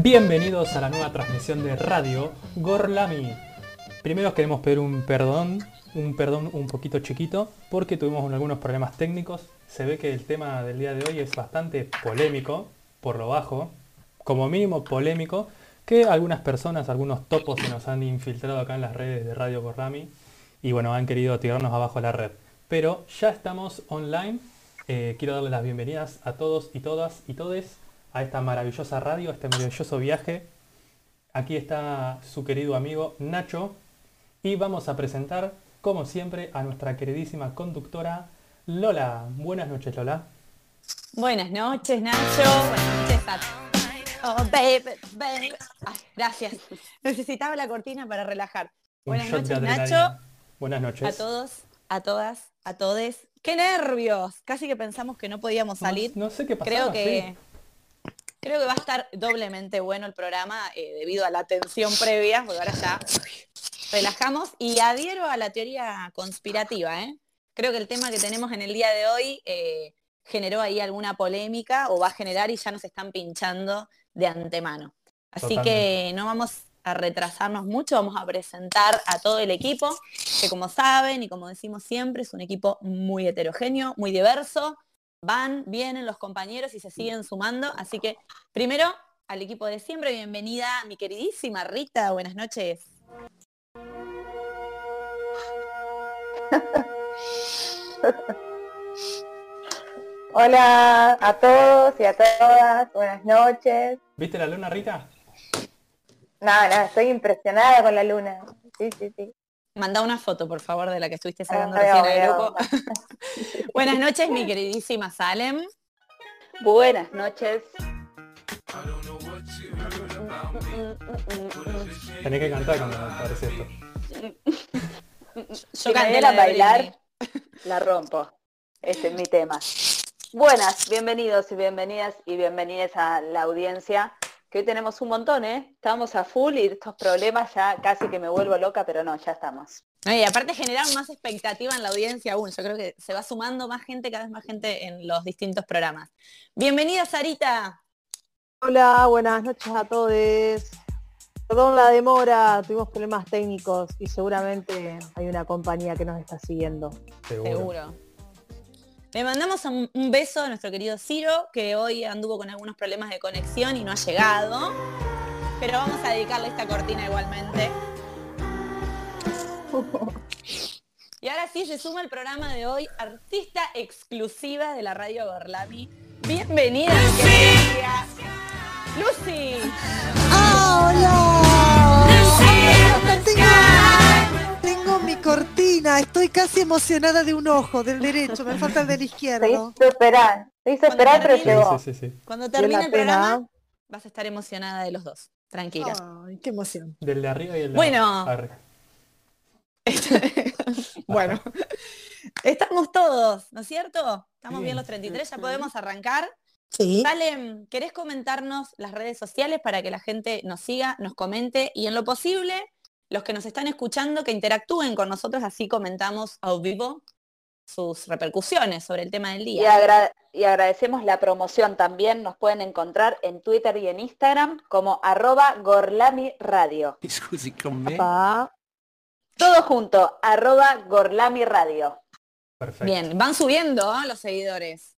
Bienvenidos a la nueva transmisión de radio Gorlami. Primero queremos pedir un perdón, un perdón un poquito chiquito, porque tuvimos algunos problemas técnicos. Se ve que el tema del día de hoy es bastante polémico, por lo bajo, como mínimo polémico, que algunas personas, algunos topos se nos han infiltrado acá en las redes de Radio Gorlami y bueno, han querido tirarnos abajo la red. Pero ya estamos online. Eh, quiero darles las bienvenidas a todos y todas y todes a esta maravillosa radio, a este maravilloso viaje. Aquí está su querido amigo Nacho y vamos a presentar, como siempre, a nuestra queridísima conductora Lola. Buenas noches, Lola. Buenas noches, Nacho. Buenas noches a Oh. Ay, gracias. Necesitaba la cortina para relajar. Buenas noches. Nacho. Buenas noches. A todos, a todas, a todes. ¡Qué nervios! Casi que pensamos que no podíamos salir. No, sé qué pasó. creo que creo que va a estar doblemente bueno el programa eh, debido a la tensión previa, porque ahora ya relajamos y adhiero a la teoría conspirativa. ¿eh? Creo que el tema que tenemos en el día de hoy eh, generó ahí alguna polémica o va a generar y ya nos están pinchando de antemano. Así Totalmente. que no vamos a retrasarnos mucho, vamos a presentar a todo el equipo, que como saben y como decimos siempre, es un equipo muy heterogéneo, muy diverso, van, vienen los compañeros y se siguen sumando. Así que primero al equipo de siempre, bienvenida mi queridísima Rita, buenas noches. Hola a todos y a todas, buenas noches. ¿Viste la luna, Rita? Nada, nada, estoy impresionada con la luna. Sí, sí, sí. Manda una foto, por favor, de la que estuviste sacando Ah, recién veo, al grupo. buenas noches, mi queridísima Salem. Buenas noches. Tenés que cantar cuando aparece esto. Yo Si canté la bailar, la rompo. Ese es mi tema. Buenas, bienvenidos y bienvenidas y bienvenidas a la audiencia. Que hoy tenemos un montón, ¿eh? Estamos a full y estos problemas ya casi que me vuelvo loca, pero no, ya estamos. Y aparte generar más expectativa en la audiencia aún. Yo creo que se va sumando más gente, cada vez más gente en los distintos programas. Bienvenida, Sarita. Hola, buenas noches a todos. Perdón la demora, tuvimos problemas técnicos y seguramente hay una compañía que nos está siguiendo. Seguro. Seguro. Le mandamos un, un beso a nuestro querido Ciro, que hoy anduvo con algunos problemas de conexión y no ha llegado. Pero vamos a dedicarle esta cortina igualmente. Y ahora sí se suma el programa de hoy, artista exclusiva de la radio Gorlami. Bienvenida, querida Lucy. ¡Ah, Mi cortina, estoy casi emocionada de un ojo, del derecho, me falta el del Se izquierdo. hizo esperar, se hizo Cuando esperar, pero llegó. Sí, sí, sí, sí. Cuando termine el pena. programa, vas a estar emocionada de los dos. Tranquila. Ay, qué emoción. Del de arriba y el de Bueno. Arre. bueno, estamos todos, ¿no es cierto? Estamos bien Bien. los 33, ya podemos arrancar. Sí. Salem, ¿querés comentarnos las redes sociales para que la gente nos siga, nos comente y en lo posible, los que nos están escuchando, que interactúen con nosotros, así comentamos a vivo sus repercusiones sobre el tema del Y, día. agra- y agradecemos la promoción también. Nos pueden encontrar en Twitter y en Instagram como arroba Gorlami Radio. Scusi, con me? Papá, Todo junto, arroba Gorlami Radio. Perfecto. Bien, van subiendo ¿ah? los seguidores.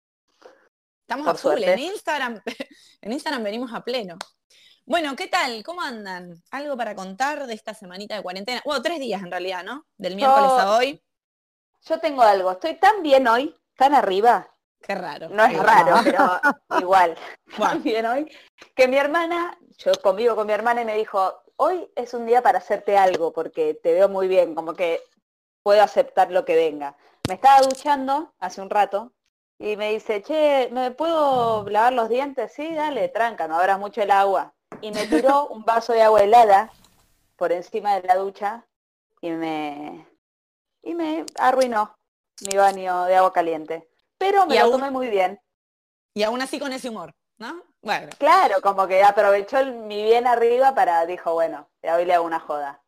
Estamos Por a full. En Instagram, en Instagram venimos a pleno. Bueno, ¿qué tal? ¿Cómo andan? ¿Algo para contar de esta semanita de cuarentena? Bueno, tres días en realidad, ¿no? Del miércoles a hoy. Yo tengo algo, estoy tan bien hoy, tan arriba, Qué raro. no es raro, pero igual, Bueno. tan bien hoy, que mi hermana, yo convivo con mi hermana y me dijo, hoy es un día para hacerte algo, porque te veo muy bien, como que puedo aceptar lo que venga. Me estaba duchando hace un rato y me dice, che, ¿me puedo lavar los dientes? Sí, dale, tranca, no abras mucho el agua. Y me tiró un vaso de agua helada por encima de la ducha y me, y me arruinó mi baño de agua caliente. Pero me Y lo aún- tomé muy bien. Y aún así con ese humor, ¿no? Bueno, Claro, como que aprovechó el- mi bien arriba para, dijo, bueno, hoy le hago una joda.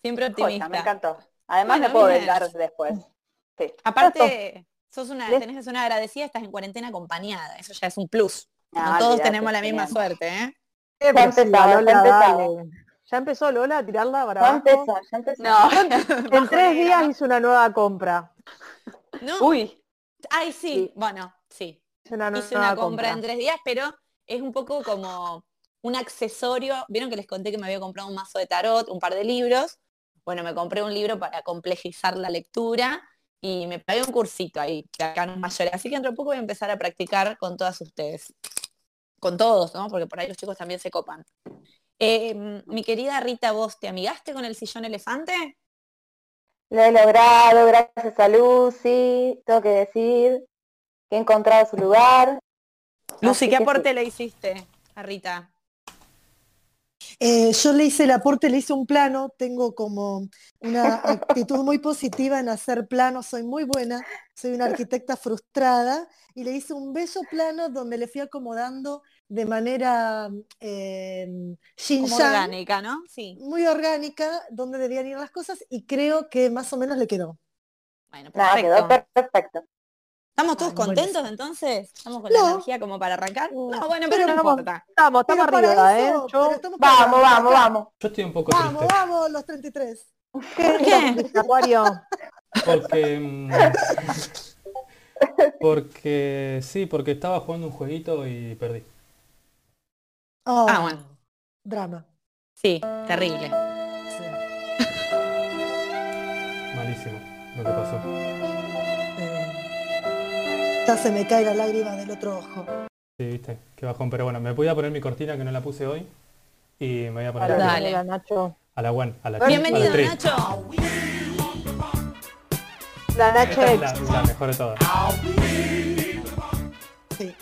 siempre Joya, optimista. me encantó. Además Bueno, me puedo vengar después. Sí. Aparte, sos una, tenés una agradecida, estás en cuarentena acompañada. Eso ya es un plus. No, No todos tenemos la misma suerte, ¿eh? Depresiva, empezaba, ya Lola, empezaba. Ya empezó Lola a tirarla para Ya abajo. empezó, ya empezó. No. En tres días hice una nueva compra. ¿No? Uy, Ay, sí. Sí. Bueno, sí. Hice una Hice una compra en tres días, pero es un poco como un accesorio. Vieron que les conté que me había comprado un mazo de tarot, un par de libros. Bueno, me compré un libro para complejizar la lectura y me pagué un cursito ahí, que acá no es mayor. Así que dentro de poco voy a empezar a practicar con todas ustedes. Con todos, ¿no? Porque por ahí los chicos también se copan. Eh, mi querida Rita, ¿vos te amigaste con el sillón elefante? lo he logrado gracias a Lucy, tengo que decir que he encontrado su lugar. Lucy, ¿qué aporte le hiciste a Rita? Eh, yo le hice el aporte, le hice un plano, tengo como una actitud muy positiva en hacer planos, soy muy buena, soy una arquitecta frustrada y le hice un bello plano donde le fui acomodando de manera eh, Como orgánica, ¿no? Sí. muy orgánica, donde debían ir las cosas y creo que más o menos le quedó. Bueno, Nada, perfecto. quedó per- perfecto. ¿Estamos todos Ay, contentos entonces? ¿Estamos con No. la energía como para arrancar? No. No, bueno, pero, Pero no vamos. importa. Estamos, estamos Pero arriba, ¿eh? eso, Yo, pero estamos para Vamos, arrancar. vamos, vamos. Yo estoy un poco Vamos, triste. vamos, los 33. ¿Por qué? Acuario. Porque. mm, porque. Sí, porque estaba jugando un jueguito y perdí. Oh, Ah, bueno. Drama. Sí, terrible. sí. Malísimo lo que pasó. Se me cae la lágrima del otro ojo. Sí, viste, qué bajón. Pero bueno, me voy a poner mi cortina que no la puse hoy. Y me voy a poner Dale, a, Dale. Nacho. a la one, a la Bienvenido, a la. Nacho. La Nacho Esta es la, la mejor de todas. Sí.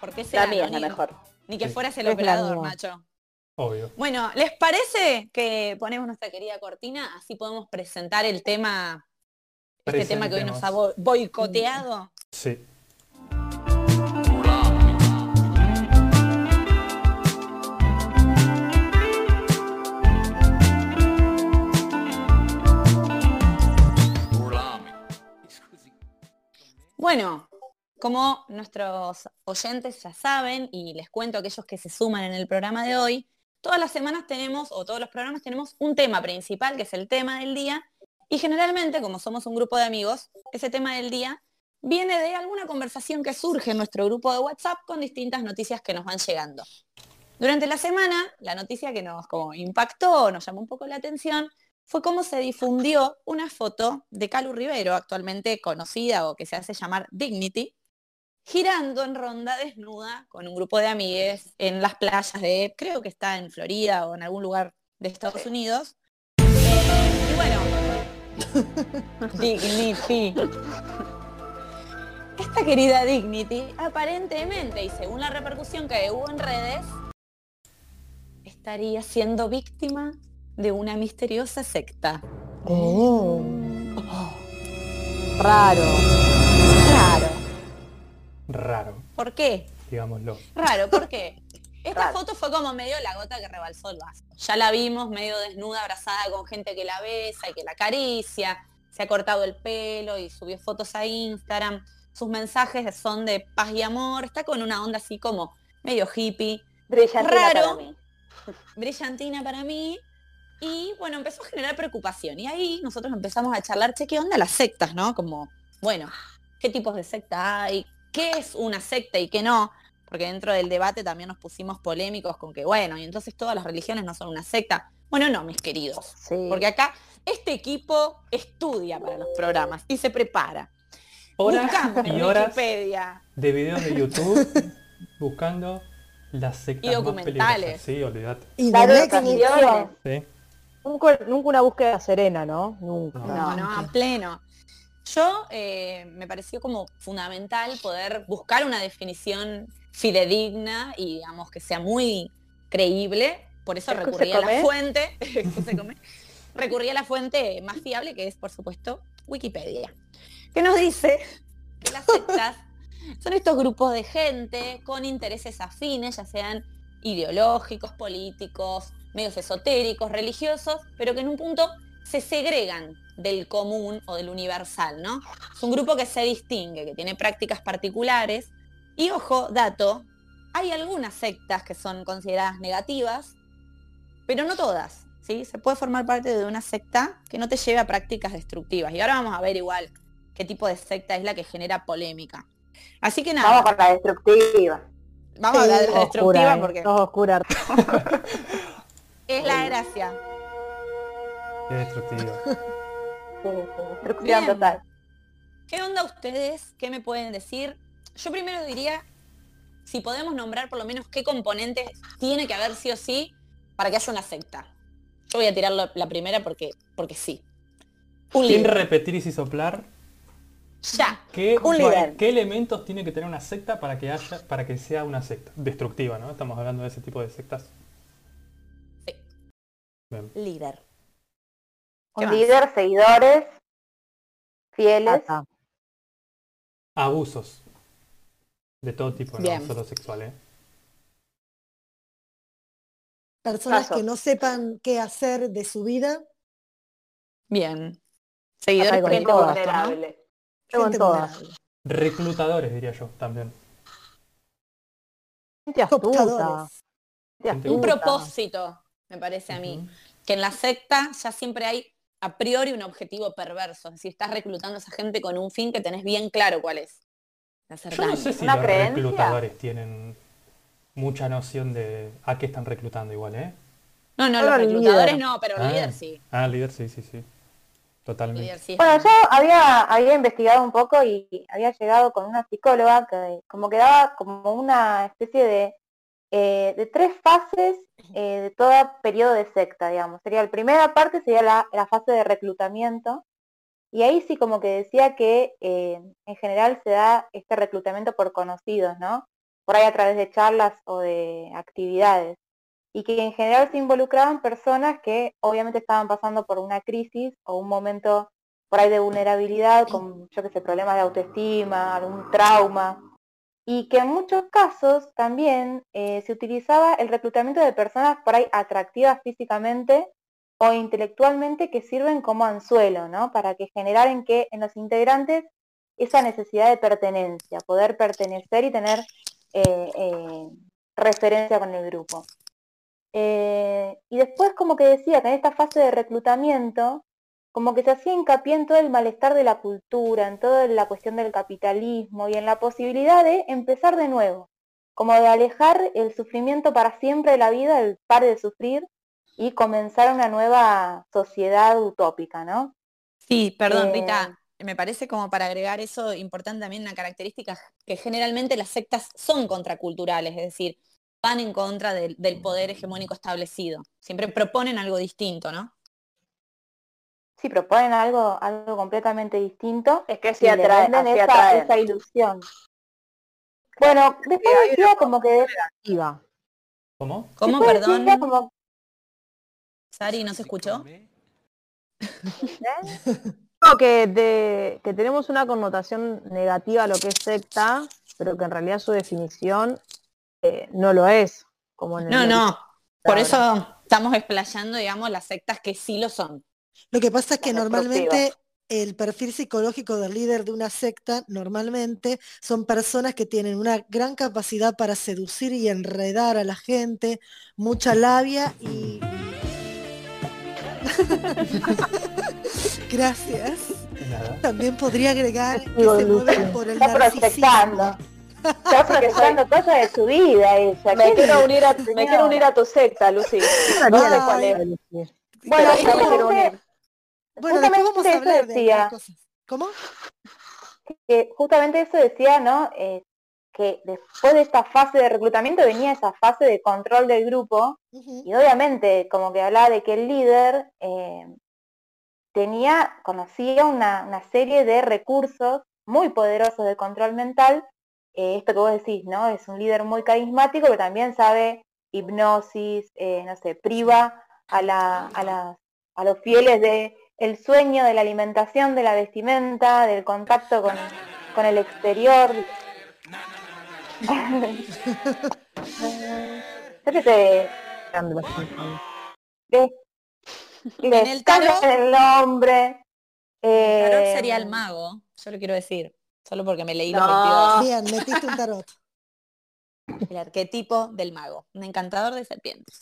¿Por qué será? La mía es la mejor. Ni que Sí. fueras el Es la operador. Nacho. Obvio. Bueno, ¿les parece que ponemos nuestra querida cortina? Así podemos presentar el tema, este tema que hoy nos ha bo- boicoteado. Sí. Bueno, como nuestros oyentes ya saben, y les cuento a aquellos que se suman en el programa de hoy, todas las semanas tenemos, o todos los programas tenemos un tema principal, que es el tema del día, y generalmente, como somos un grupo de amigos, ese tema del día viene de alguna conversación que surge en nuestro grupo de WhatsApp con distintas noticias que nos van llegando. Durante la semana, la noticia que nos como impactó, nos llamó un poco la atención, fue cómo se difundió una foto de Calu Rivero, actualmente conocida o que se hace llamar Dignity, girando en ronda desnuda con un grupo de amigues en las playas de, creo que está en Florida o en algún lugar de Estados Unidos. Dignity. Esta querida Dignity, aparentemente, y según la repercusión que hubo en redes, estaría siendo víctima de una misteriosa secta. Oh. Raro. Raro. Raro, ¿Por qué? digámoslo. Raro, ¿por qué? Esta foto fue como medio la gota que rebalsó el vaso. Ya la vimos medio desnuda, abrazada con gente que la besa y que la acaricia. Se ha cortado el pelo y subió fotos a Instagram. Sus mensajes son de paz y amor. Está con una onda así como medio hippie, Brillantina Raro. para mí. brillantina para mí. Y bueno, empezó a generar preocupación. Y ahí nosotros empezamos a charlar, che, ¿qué onda las sectas, no? Como, bueno, ¿qué tipos de secta hay? ¿Qué es una secta y qué no? Porque dentro del debate también nos pusimos polémicos con que, bueno, y entonces todas las religiones no son una secta. Bueno, no, mis queridos. Sí. Porque acá este equipo estudia para los programas y se prepara. Horas Buscamos y horas Wikipedia. de videos de YouTube buscando las sectas Y más documentales. peligrosas. Sí, olvídate. Y Dar de Netflix. ocasiones. Sí. Nunca, nunca una búsqueda serena, ¿no? Nunca. No. No, no, a pleno. Yo eh, me pareció como fundamental poder buscar una definición fidedigna y digamos que sea muy creíble. Por eso se recurrí a la fuente. se come. recurrí a la fuente más fiable que es, por supuesto, Wikipedia. Que nos dice que las sectas son estos grupos de gente con intereses afines, ya sean ideológicos, políticos, medios esotéricos, religiosos, pero que en un punto se segregan del común o del universal, ¿no? Es un grupo que se distingue, que tiene prácticas particulares y, ojo, dato, hay algunas sectas que son consideradas negativas, pero no todas. ¿sí? Se puede formar parte de una secta que no te lleve a prácticas destructivas. Y ahora vamos a ver igual qué tipo de secta es la que genera polémica. Así que nada. Vamos con la destructiva. Vamos a hablar de la destructiva ¿eh? porque oscura. es la gracia. Qué destructivo. Destrucción total. ¿Qué onda ustedes? ¿Qué me pueden decir? Yo primero diría, si podemos nombrar por lo menos qué componentes tiene que haber sí o sí para que haya una secta. Yo voy a tirar la, la primera porque, porque sí. Un Sin líder. repetir y sin soplar, Ya. ¿qué, Un líder. ¿qué elementos tiene que tener una secta para que haya, para que sea una secta? Destructiva, ¿no? Estamos hablando de ese tipo de sectas. Sí. Bien. Líder. ¿Qué Un más? líder, seguidores, fieles. Abusos. De todo tipo, no Bien. solo sexual, ¿eh? Personas Caso. que no sepan qué hacer de su vida. Bien. Seguidores con Gente ¿no? vulnerable. Tengo en gente todas. vulnerable. Reclutadores, diría yo, también. Gente astuta. Gente Un astuta. propósito, me parece a mí. Que en la secta ya siempre hay a priori un objetivo perverso. Es decir, estás reclutando a esa gente con un fin que tenés bien claro cuál es. Yo no sé si ¿Una los creencia? reclutadores tienen mucha noción de a qué están reclutando igual, ¿eh? No, no, los el reclutadores líder. no, pero el Ah. líder sí. Ah, líder, sí, sí, sí. El Totalmente. líder sí bueno. yo había, había investigado un poco y había llegado con una psicóloga que como que daba como una especie de, eh, de tres fases eh, de todo periodo de secta, digamos. Sería la primera parte, sería la, la fase de reclutamiento. Y ahí sí como que decía que eh, en general se da este reclutamiento por conocidos, ¿no? Por ahí a través de charlas o de actividades. Y que en general se involucraban personas que obviamente estaban pasando por una crisis o un momento por ahí de vulnerabilidad, con, yo que sé, problemas de autoestima, algún trauma, y que en muchos casos también eh, se utilizaba el reclutamiento de personas por ahí atractivas físicamente o intelectualmente que sirven como anzuelo, ¿no? Para que generaran que en los integrantes esa necesidad de pertenencia, poder pertenecer y tener eh, eh, referencia con el grupo. Y después como que decía que en esta fase de reclutamiento como que se hacía hincapié en todo el malestar de la cultura, en toda la cuestión del capitalismo y en la posibilidad de empezar de nuevo, como de alejar el sufrimiento para siempre de la vida, el par de sufrir y comenzar una nueva sociedad utópica, ¿no? Sí, perdón, Eh, Rita. Me parece como para agregar eso importante también una característica que generalmente las sectas son contraculturales, es decir, van en contra del, del poder hegemónico establecido. Siempre proponen algo distinto, ¿no? Si proponen algo, algo completamente distinto, Es que le atraen, esa, atraen. esa ilusión. Bueno, después decía como que Activa. ¿Cómo? ¿Cómo, perdón? como Sari, ¿no se escuchó? No, que, de- que tenemos una connotación negativa a lo que es secta, pero que en realidad su definición eh, no lo es. Como en el No, no. Por Ahora. eso estamos explayando, digamos, las sectas que sí lo son. Lo que pasa es que normalmente el perfil psicológico del líder de una secta normalmente son personas que tienen una gran capacidad para seducir y enredar a la gente, mucha labia y... Gracias. Nada. También podría agregar que se mueven por el está narcisismo. Está proyectando cosas de su vida ella. Me ¿Qué quiero unir a, me señora? quiero unir a tu secta, Lucy. No sé cuál es. Bueno, Bueno, después vamos a justamente hablar eso de decía. cosas. ¿Cómo? que justamente eso decía, ¿no? Eh, que después de esta fase de reclutamiento venía esa fase de control del grupo y obviamente como que hablaba de que el líder eh, tenía, conocía una, una serie de recursos muy poderosos de control mental. Eh, esto que vos decís, ¿no? Es un líder muy carismático, pero también sabe hipnosis, eh, no sé, priva a, la, a, las- a los fieles de el sueño, de la alimentación, de la vestimenta, del contacto con, con el exterior. Les el tarot- el nombre. El tarot eh, sería el mago, yo lo quiero decir. Solo porque me leí los No. 22. Bien, metiste un tarot. El arquetipo del mago, un encantador de serpientes.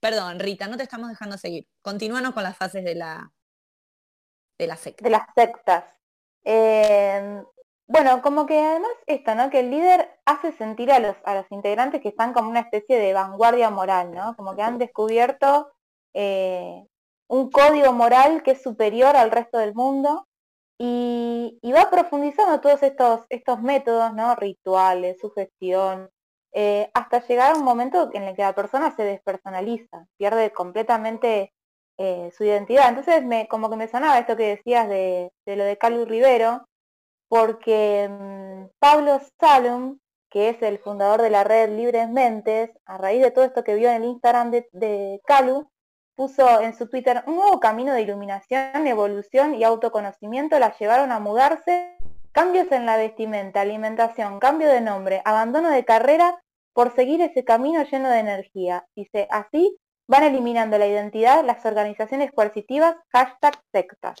Perdón, Rita, no te estamos dejando seguir. Continúanos con las fases de la, de las sectas. Eh, bueno, como que además esto, ¿no? Que el líder hace sentir a los, a los integrantes que están como una especie de vanguardia moral, ¿no? Como que han descubierto eh, un código moral que es superior al resto del mundo y, va profundizando todos estos, estos métodos, ¿no? Rituales, sugestión, eh, hasta llegar a un momento en el que la persona se despersonaliza, pierde completamente eh, su identidad. Entonces, me, como que me sonaba esto que decías de, lo de Calu Rivero, porque mm, Pablo Salum, que es el fundador de la red Libres Mentes, a raíz de todo esto que vio en el Instagram de, de Calu, puso en su Twitter un nuevo camino de iluminación, evolución y autoconocimiento la llevaron a mudarse, cambios en la vestimenta, alimentación, cambio de nombre, abandono de carrera por seguir ese camino lleno de energía. Dice, así van eliminando la identidad las organizaciones coercitivas, hashtag sectas.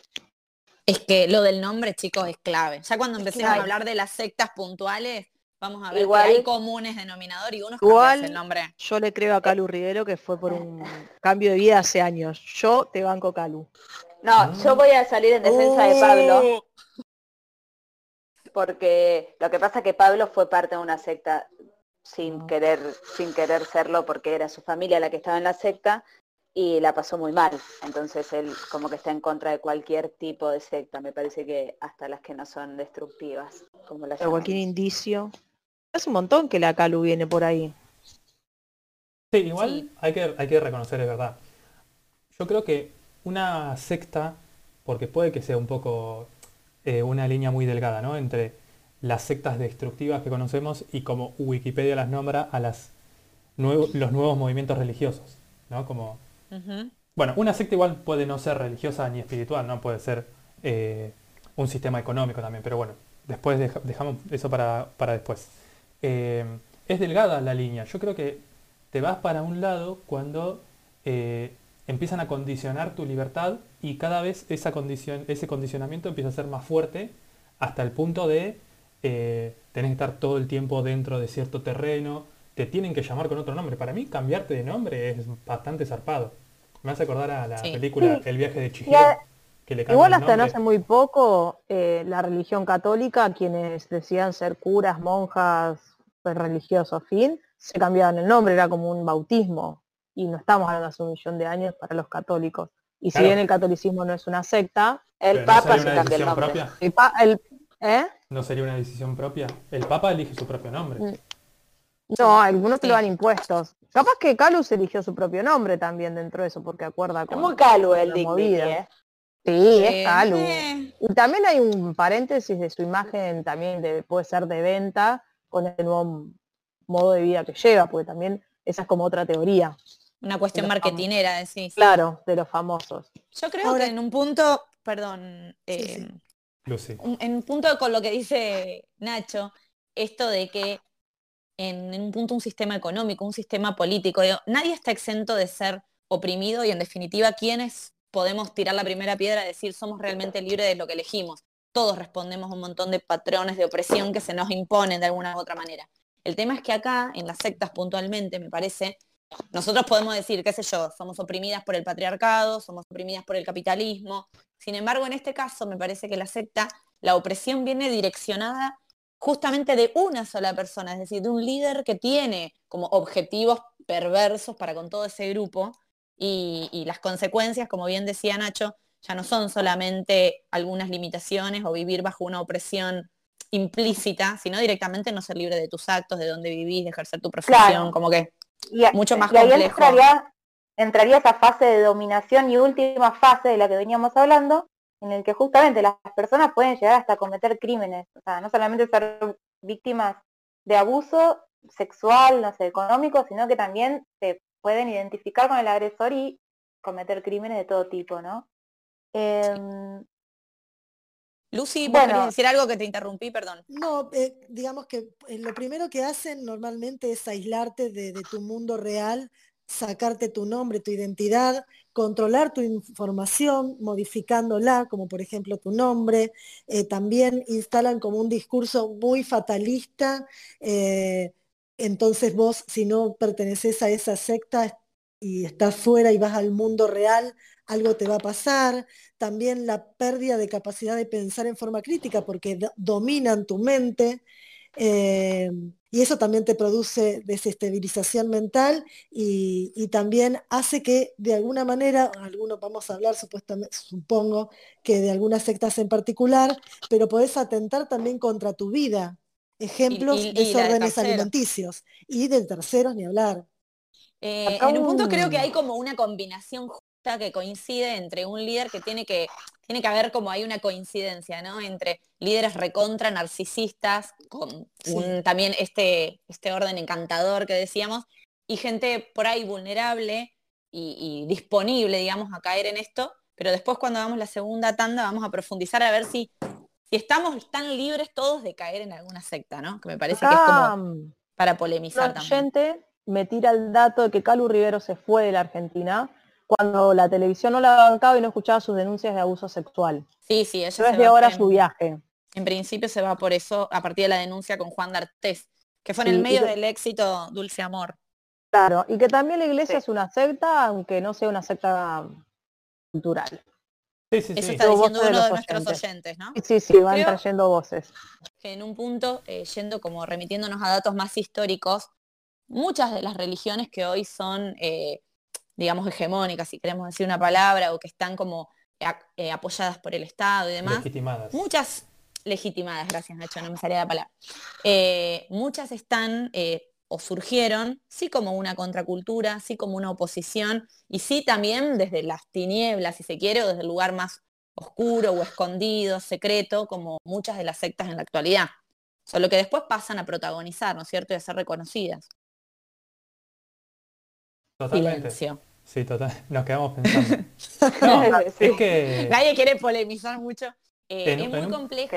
Es que lo del nombre, chicos, es clave. Ya cuando empecemos a hablar de las sectas puntuales, Vamos a ver Igual, que hay comunes denominador y uno Igual, el nombre. Yo le creo a Calu Rivero que fue por un cambio de vida hace años. Yo te banco Calu. No, yo voy a salir en defensa de Pablo. Oh. Porque lo que pasa es que Pablo fue parte de una secta sin querer, sin querer serlo porque era su familia la que estaba en la secta y la pasó muy mal. Entonces él como que está en contra de cualquier tipo de secta. Me parece que hasta las que no son destructivas. Como la cualquier indicio. Hace un montón que la Calu viene por ahí. Sí, igual Hay, que, hay que reconocer, es verdad. Yo creo que una secta, porque puede que sea un poco eh, una línea muy delgada, ¿no? Entre las sectas destructivas que conocemos y como Wikipedia las nombra a las los nuevos movimientos religiosos, ¿no? Como... Bueno, una secta igual puede no ser religiosa ni espiritual, ¿no? Puede ser eh, un sistema económico también, pero bueno, después dejamos eso para, para después. Eh, es delgada la línea. Yo creo que te vas para un lado cuando eh, empiezan a condicionar tu libertad y cada vez esa condición, ese condicionamiento empieza a ser más fuerte hasta el punto de eh, tener que estar todo el tiempo dentro de cierto terreno, te tienen que llamar con otro nombre. Para mí cambiarte de nombre es bastante zarpado. Me hace acordar a la película El viaje de Chihiro. Igual hasta no hace muy poco eh, la religión católica, quienes decían ser curas, monjas, pues, religioso fin, se cambiaban el nombre, era como un bautismo. Y no estamos hablando hace un millón de años para los católicos. Y si bien el catolicismo no es una secta, el Papa se cambia el nombre. ¿eh? ¿No sería una decisión propia? El Papa elige su propio nombre. Mm. No, algunos te lo dan impuestos. Capaz que Calus eligió su propio nombre también dentro de eso, porque acuerda con... Como Calu el Dignity, ¿eh? Sí, es Calu. Y también hay un paréntesis de su imagen, también de, puede ser de venta, con el nuevo modo de vida que lleva, porque también esa es como otra teoría. Una cuestión marketinera, decís. Claro, de los famosos. Yo creo que en un punto, perdón, eh, en un punto con lo que dice Nacho, esto de que en, un punto un sistema económico, un sistema político, nadie está exento de ser oprimido y en definitiva quienes podemos tirar la primera piedra y decir somos realmente libres de lo que elegimos todos respondemos a un montón de patrones de opresión que se nos imponen de alguna u otra manera. El tema es que acá, en las sectas puntualmente, me parece, nosotros podemos decir, qué sé yo, somos oprimidas por el patriarcado, somos oprimidas por el capitalismo. Sin embargo, en este caso, me parece que la secta, la opresión viene direccionada justamente de una sola persona, es decir, de un líder que tiene como objetivos perversos para con todo ese grupo y, y las consecuencias, como bien decía Nacho, ya no son solamente algunas limitaciones o vivir bajo una opresión implícita, sino directamente no ser libre de tus actos, de dónde vivís, de ejercer tu profesión, como que mucho más complejo. Entraría, esa fase de dominación y última fase de la que veníamos hablando, en el que justamente las personas pueden llegar hasta cometer crímenes, o sea, no solamente ser víctimas de abuso sexual, no sé, económico, sino que también se pueden identificar con el agresor y cometer crímenes de todo tipo, ¿no? Eh, Lucy, bueno, decir algo que te interrumpí? Perdón. No, eh, digamos que eh, lo primero que hacen normalmente es aislarte de, tu mundo real, sacarte tu nombre, tu identidad, controlar tu información, modificándola, como por ejemplo tu nombre. Eh, también instalan como un discurso muy fatalista entonces vos, si no perteneces a esa secta y estás fuera y vas al mundo real, algo te va a pasar. También la pérdida de capacidad de pensar en forma crítica porque dominan tu mente. Eh, y eso también te produce desestabilización mental y, también hace que de alguna manera, algunos vamos a hablar supuestamente, supongo que de algunas sectas en particular, pero podés atentar también contra tu vida. Ejemplos, de desórdenes alimenticios y de terceros ni hablar. Eh, en un punto creo que hay como una combinación justa que coincide entre un líder que tiene que tiene que haber como hay una coincidencia, ¿no? Entre líderes recontra narcisistas, con también este, este orden encantador que decíamos, y gente por ahí vulnerable y, disponible, digamos, a caer en esto, pero después cuando hagamos la segunda tanda vamos a profundizar a ver si, si estamos tan libres todos de caer en alguna secta, ¿no? Que me parece que es como para polemizar también. Gente me tira el dato de que Calu Rivero se fue de la Argentina cuando la televisión no la bancaba y no escuchaba sus denuncias de abuso sexual. Sí, sí, ella se de ahora su viaje. En principio se va por eso a partir de la denuncia con Juan D'Artés, que fue en el medio del éxito Dulce Amor. Claro, y que también la iglesia es una secta, aunque no sea una secta cultural. Sí, sí, Eso está diciendo uno de, nuestros oyentes, ¿no? Sí, sí, van trayendo voces. Que en un punto, eh, yendo como remitiéndonos a datos más históricos, muchas de las religiones que hoy son eh, digamos, hegemónicas, si queremos decir una palabra, o que están como eh, apoyadas por el Estado y demás. Legitimadas. Muchas legitimadas, gracias Nacho, no me salía la palabra. Eh, muchas están eh, o surgieron, sí como una contracultura, sí como una oposición, y sí también desde las tinieblas, si se quiere, o desde el lugar más oscuro o escondido, secreto, como muchas de las sectas en la actualidad. Solo que después pasan a protagonizar, ¿no es cierto?, y a ser reconocidas. Totalmente. Sí, total. Nos quedamos pensando. No, es que... Nadie quiere polemizar mucho. Eh, es muy complejo.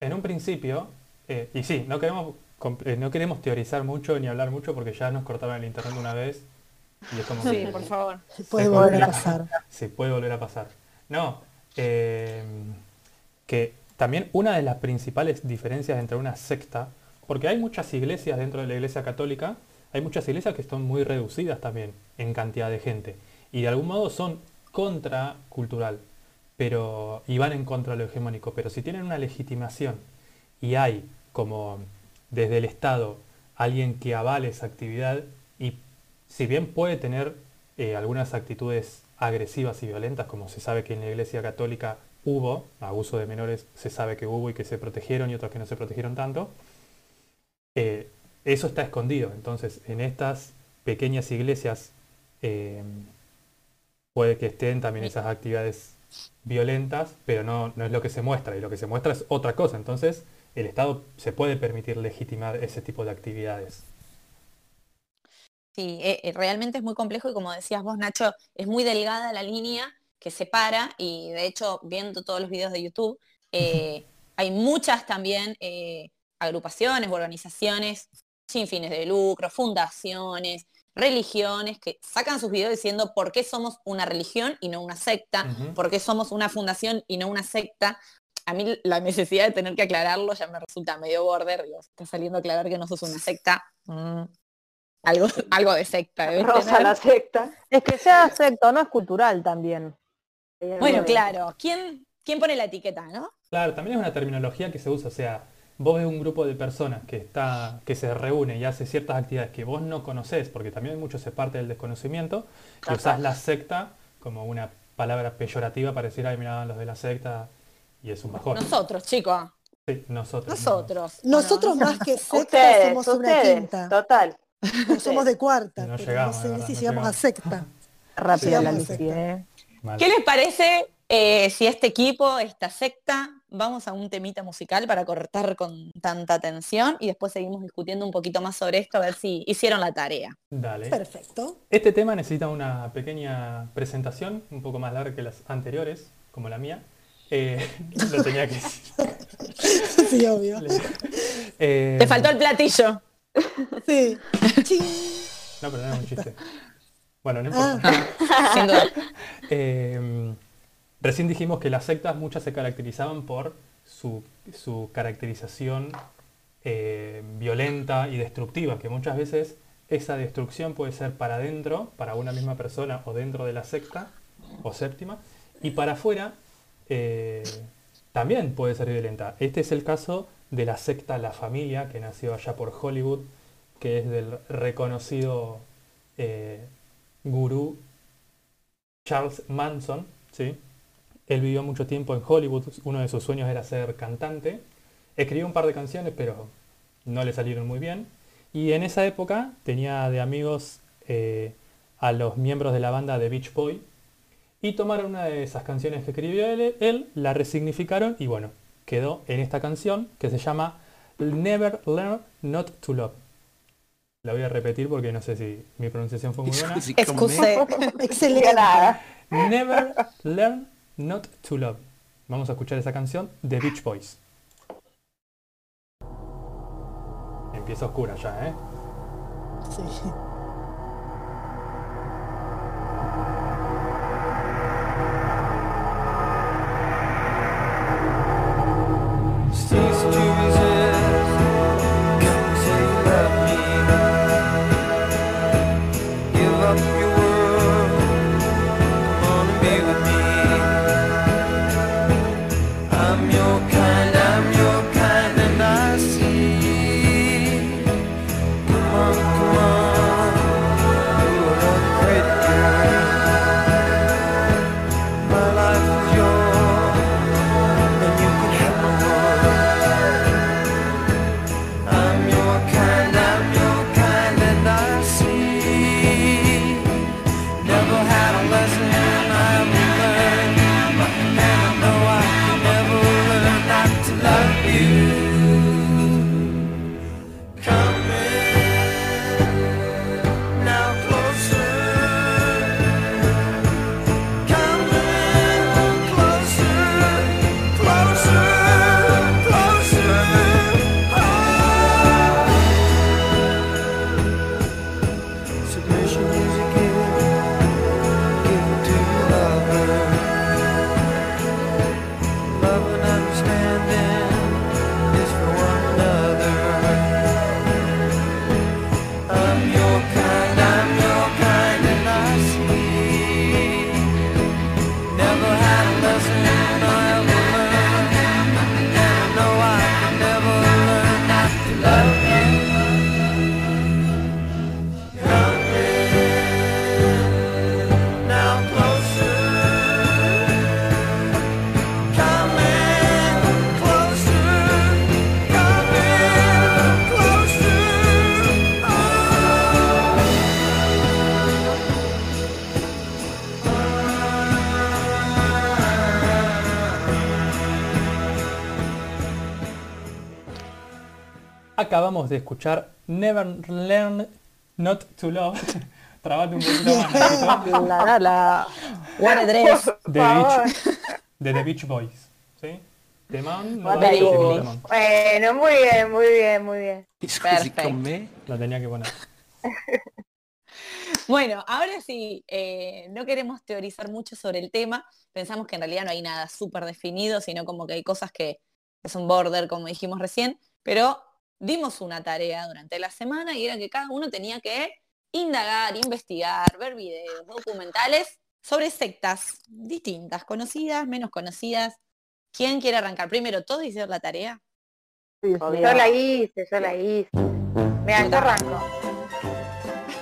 En un principio, eh, y sí, no queremos, eh, no queremos teorizar mucho ni hablar mucho porque ya nos cortaron el internet una vez. Y es como sí, por favor. Puede volver a pasar. Sí, puede volver a pasar. No, que también una de las principales diferencias entre una secta, porque hay muchas iglesias dentro de la iglesia católica hay muchas iglesias que están muy reducidas también en cantidad de gente. Y de algún modo son contracultural, pero, y van en contra de lo hegemónico. Pero si tienen una legitimación y hay como desde el Estado alguien que avale esa actividad, y si bien puede tener eh, algunas actitudes agresivas y violentas, como se sabe que en la Iglesia Católica hubo, abuso de menores se sabe que hubo y que se protegieron y otros que no se protegieron tanto, eh, eso está escondido. Entonces, en estas pequeñas iglesias eh, puede que estén también esas actividades violentas, pero no, no es lo que se muestra, y lo que se muestra es otra cosa. Entonces, el Estado se puede permitir legitimar ese tipo de actividades. Sí, eh, eh, realmente es muy complejo y como decías vos, Nacho, es muy delgada la línea que separa y de hecho, viendo todos los videos de YouTube, hay muchas también agrupaciones o organizaciones sin fines de lucro, fundaciones, religiones que sacan sus videos diciendo por qué somos una religión y no una secta, por qué somos una fundación y no una secta. A mí la necesidad de tener que aclararlo ya me resulta medio border, digo, está saliendo a aclarar que no sos una secta. Mm, algo, algo de secta. Rosa la secta. Es que sea secta, no es cultural también. Bueno, claro. ¿Quién, ¿Quién pone la etiqueta, no? Claro, también es una terminología que se usa, o sea, vos ves un grupo de personas que, está, que se reúne y hace ciertas actividades que vos no conocés, porque también mucho se parte del desconocimiento, y usás la secta como una palabra peyorativa para decir, ay, mira, los de la secta, y es un bajón. Nosotros, chicos. Sí, nosotros. Nosotros. Nosotros más que secta somos una quinta. Total. somos de cuarta. No llegamos. No sé si llegamos a secta. Rápido la ¿eh? ¿Qué les parece eh, si este equipo, esta secta, vamos a un temita musical para cortar con tanta tensión y después seguimos discutiendo un poquito más sobre esto a ver si hicieron la tarea. Dale. Perfecto. Este tema necesita una pequeña presentación, un poco más larga que las anteriores, como la mía. Eh, lo tenía que decir. Sí, obvio. Eh, Te faltó el platillo. Sí. no, pero no es un chiste. Bueno, no importa. Ah. Sin duda. Eh, Recién dijimos que las sectas muchas se caracterizaban por su, caracterización eh, violenta y destructiva, que muchas veces esa destrucción puede ser para adentro, para una misma persona o dentro de la secta o séptima, y para afuera eh, también puede ser violenta. Este es el caso de la secta La Familia, que nació allá por Hollywood, que es del reconocido eh, gurú Charles Manson. ¿sí? Él vivió mucho tiempo en Hollywood, uno de sus sueños era ser cantante. Escribió un par de canciones, pero no le salieron muy bien. Y en esa época tenía de amigos eh, a los miembros de la banda de Beach Boy, y tomaron una de esas canciones que escribió él, la resignificaron y bueno, quedó en esta canción que se llama Never Learn Not to Love. La voy a repetir porque no sé si mi pronunciación fue muy buena. Excelente. Never Learn Not to Love. Vamos a escuchar esa canción de Beach Boys. Empieza oscura ya, ¿eh? Sí. Acabamos de escuchar Never Learn Not to Love. Trabate un poquito más. la, la, What De, Beach, de The Beach Boys. ¿Sí? No bueno, muy bien, muy bien, muy bien. Perfecto. La tenía que poner. Bueno, ahora sí, eh, no queremos teorizar mucho sobre el tema. Pensamos que en realidad no hay nada súper definido, sino como que hay cosas que es un border, como dijimos recién. Pero dimos una tarea durante la semana y era que cada uno tenía que indagar, investigar, ver videos, documentales sobre sectas distintas, conocidas, menos conocidas. ¿Quién quiere arrancar? Primero, ¿todos hicieron la tarea? yo la hice, yo la hice. Me yo arranco.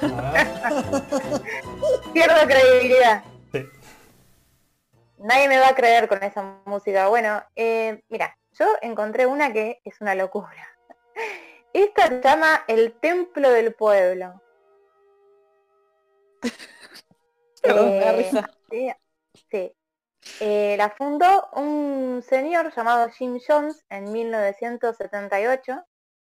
Pierdo credibilidad. Nadie me va a creer con esa música. Bueno, eh, mira, yo encontré una que es una locura. Esta se llama el Templo del Pueblo. Eh, sí, eh, la fundó un señor llamado Jim Jones en 1978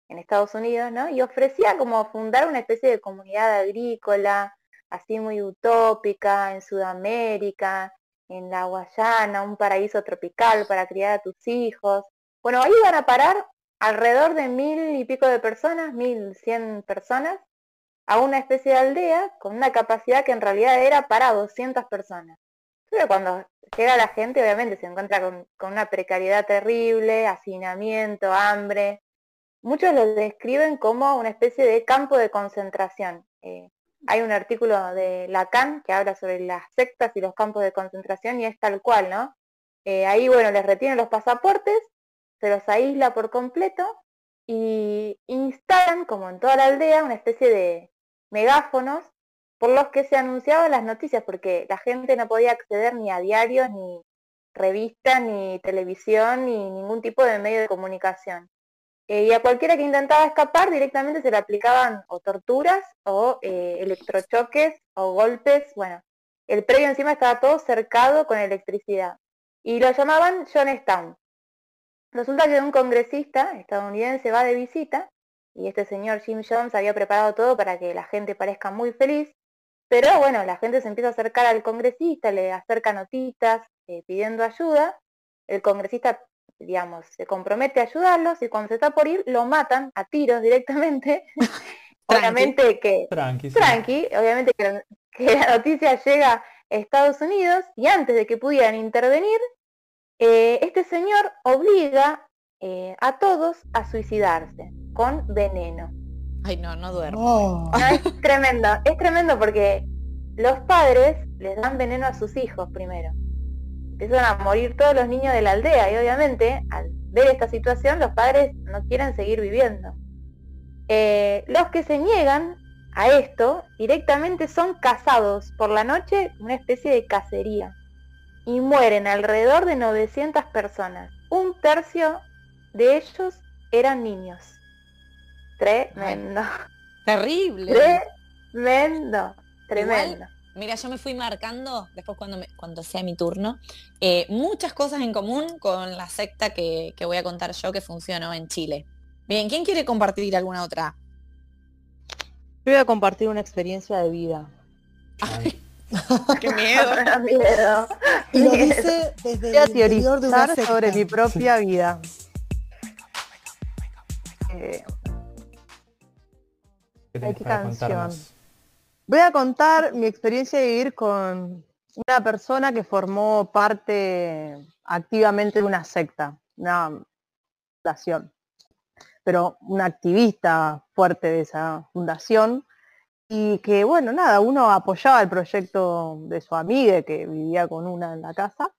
en Estados Unidos, ¿no? Y ofrecía como fundar una especie de comunidad agrícola, así muy utópica, en Sudamérica, en la Guayana, un paraíso tropical para criar a tus hijos. Bueno, ahí van a parar alrededor de mil y pico de personas, mil cien personas, a una especie de aldea con una capacidad que en realidad era para 200 personas. Pero cuando llega la gente, obviamente se encuentra con, una precariedad terrible, hacinamiento, hambre. muchos lo describen como una especie de campo de concentración. Eh, hay un artículo de Lacan que habla sobre las sectas y los campos de concentración y es tal cual, ¿no? Eh, ahí, bueno, les retienen los pasaportes, se los aísla por completo y instalan, como en toda la aldea, una especie de megáfonos por los que se anunciaban las noticias, porque la gente no podía acceder ni a diarios, ni revistas, ni televisión, ni ningún tipo de medio de comunicación. Eh, y a cualquiera que intentaba escapar directamente se le aplicaban o torturas o eh, electrochoques o golpes. Bueno, el predio encima estaba todo cercado con electricidad. Y lo llamaban Johnstown. Resulta que un congresista estadounidense va de visita y este señor Jim Jones había preparado todo para que la gente parezca muy feliz. Pero bueno, la gente se empieza a acercar al congresista, le acerca notitas eh, pidiendo ayuda. El congresista digamos, se compromete a ayudarlos y cuando se está por ir lo matan a tiros directamente. obviamente que tranqui, obviamente que, la noticia llega a Estados Unidos y antes de que pudieran intervenir, eh, este señor obliga eh, a todos a suicidarse con veneno. Ay, no, no duermo. es tremendo, es tremendo porque los padres les dan veneno a sus hijos primero empiezan a morir todos los niños de la aldea y obviamente al ver esta situación los padres no quieren seguir viviendo. Eh, los que se niegan a esto directamente son cazados por la noche, una especie de cacería, y mueren alrededor de 900 personas. Un tercio de ellos eran niños. Tremendo. terrible. Tremendo. Tremendo. Mira, yo me fui marcando, después cuando, cuando sea mi turno, eh, muchas cosas en común con la secta que, voy a contar yo que funcionó en Chile. Bien, ¿quién quiere compartir alguna otra? Yo voy a compartir una experiencia de vida. ¡Qué miedo! miedo. Y lo dice desde el de una sobre mi propia vida. Eh, ¿Qué canción? Voy a contar mi experiencia de vivir con una persona que formó parte activamente de una secta, una fundación, pero una activista fuerte de esa fundación y que, bueno, nada, uno apoyaba el proyecto de su amiga que vivía con una en la casa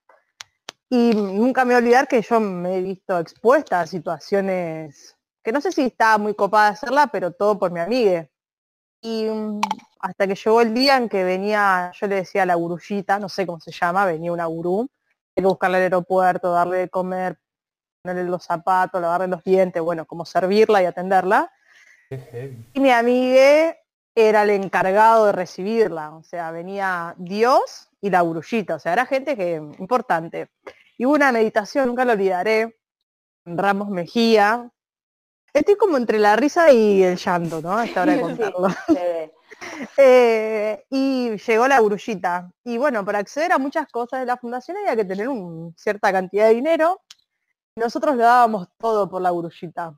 y nunca me voy a olvidar que yo me he visto expuesta a situaciones que no sé si estaba muy copada de hacerla, pero todo por mi amiga. Y mm, hasta que llegó el día en que venía, yo le decía a la gurullita, no sé cómo se llama, venía una gurú, hay que buscarle al aeropuerto, darle de comer, ponerle los zapatos, lavarle los dientes, bueno, como servirla y atenderla. Y mi amigue era el encargado de recibirla, o sea, venía Dios y la gurullita, o sea, era gente que importante. Y hubo una meditación, nunca lo olvidaré, Ramos Mejía. Estoy como entre la risa y el llanto, ¿no? A esta hora de contarlo. Eh, y llegó la grullita. Y bueno, para acceder a muchas cosas de la fundación había que tener una cierta cantidad de dinero. Nosotros le dábamos todo por la grullita.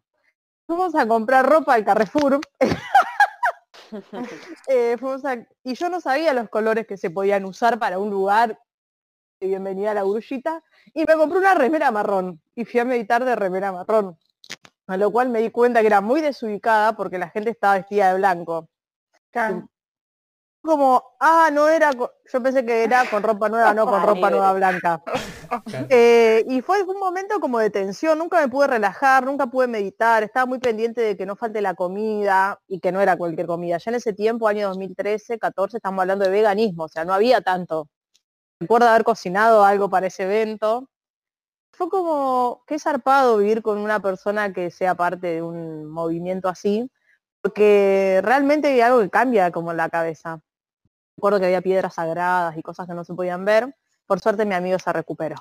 Fuimos a comprar ropa al Carrefour. Eh, y yo no sabía los colores que se podían usar para un lugar de bienvenida a la grullita. Y me compré una remera marrón. Y fui a meditar de remera marrón. A lo cual me di cuenta que era muy desubicada porque la gente estaba vestida de blanco. Como, ah, no era, yo pensé que era con ropa nueva, no con ropa nueva blanca. Eh, y fue un momento como de tensión, nunca me pude relajar, nunca pude meditar, estaba muy pendiente de que no falte la comida y que no era cualquier comida. Ya en ese tiempo, año 2013, 14, estamos hablando de veganismo, o sea, no había tanto. Recuerdo haber cocinado algo para ese evento. Fue como, qué zarpado vivir con una persona que sea parte de un movimiento así porque realmente hay algo que cambia como en la cabeza. Recuerdo que había piedras sagradas y cosas que no se podían ver. Por suerte mi amigo se recuperó.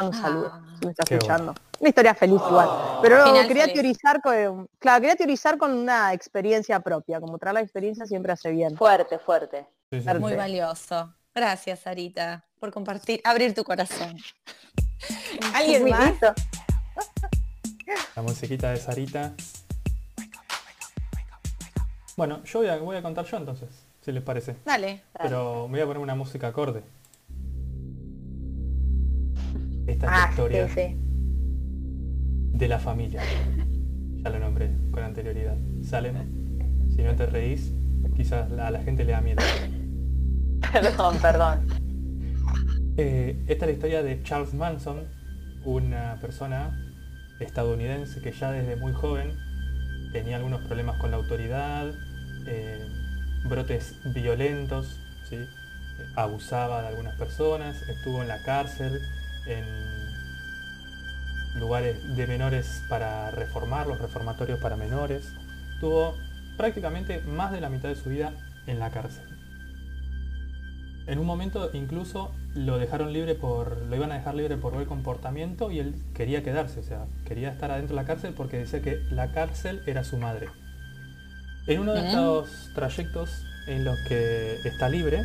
Un saludo, ah. me está escuchando. Una historia feliz igual. Pero quería teorizar con, claro, quería teorizar con una experiencia propia. Como traer la experiencia siempre hace bien. Fuerte, fuerte. Muy valioso. Gracias, Sarita, por compartir, abrir tu corazón. ¿Alguien más? La musiquita de Sarita. Bueno, yo voy a, contar yo entonces, si les parece. Dale. Pero me voy a poner una música acorde. Esta es la ah, historia de la familia Ya lo nombré con anterioridad. Salem. Si no te reís, quizás a la gente le da miedo. Perdón, perdón. Eh, esta es la historia de Charles Manson, una persona estadounidense que ya desde muy joven tenía algunos problemas con la autoridad, eh, brotes violentos, ¿sí? abusaba de algunas personas, estuvo en la cárcel, en lugares de menores para reformarlos, reformatorios para menores. Tuvo prácticamente más de la mitad de su vida en la cárcel. En un momento incluso lo dejaron libre por. lo iban a dejar libre por buen comportamiento y él quería quedarse, o sea, quería estar adentro de la cárcel porque decía que la cárcel era su madre. En uno de Mm. estos trayectos en los que está libre,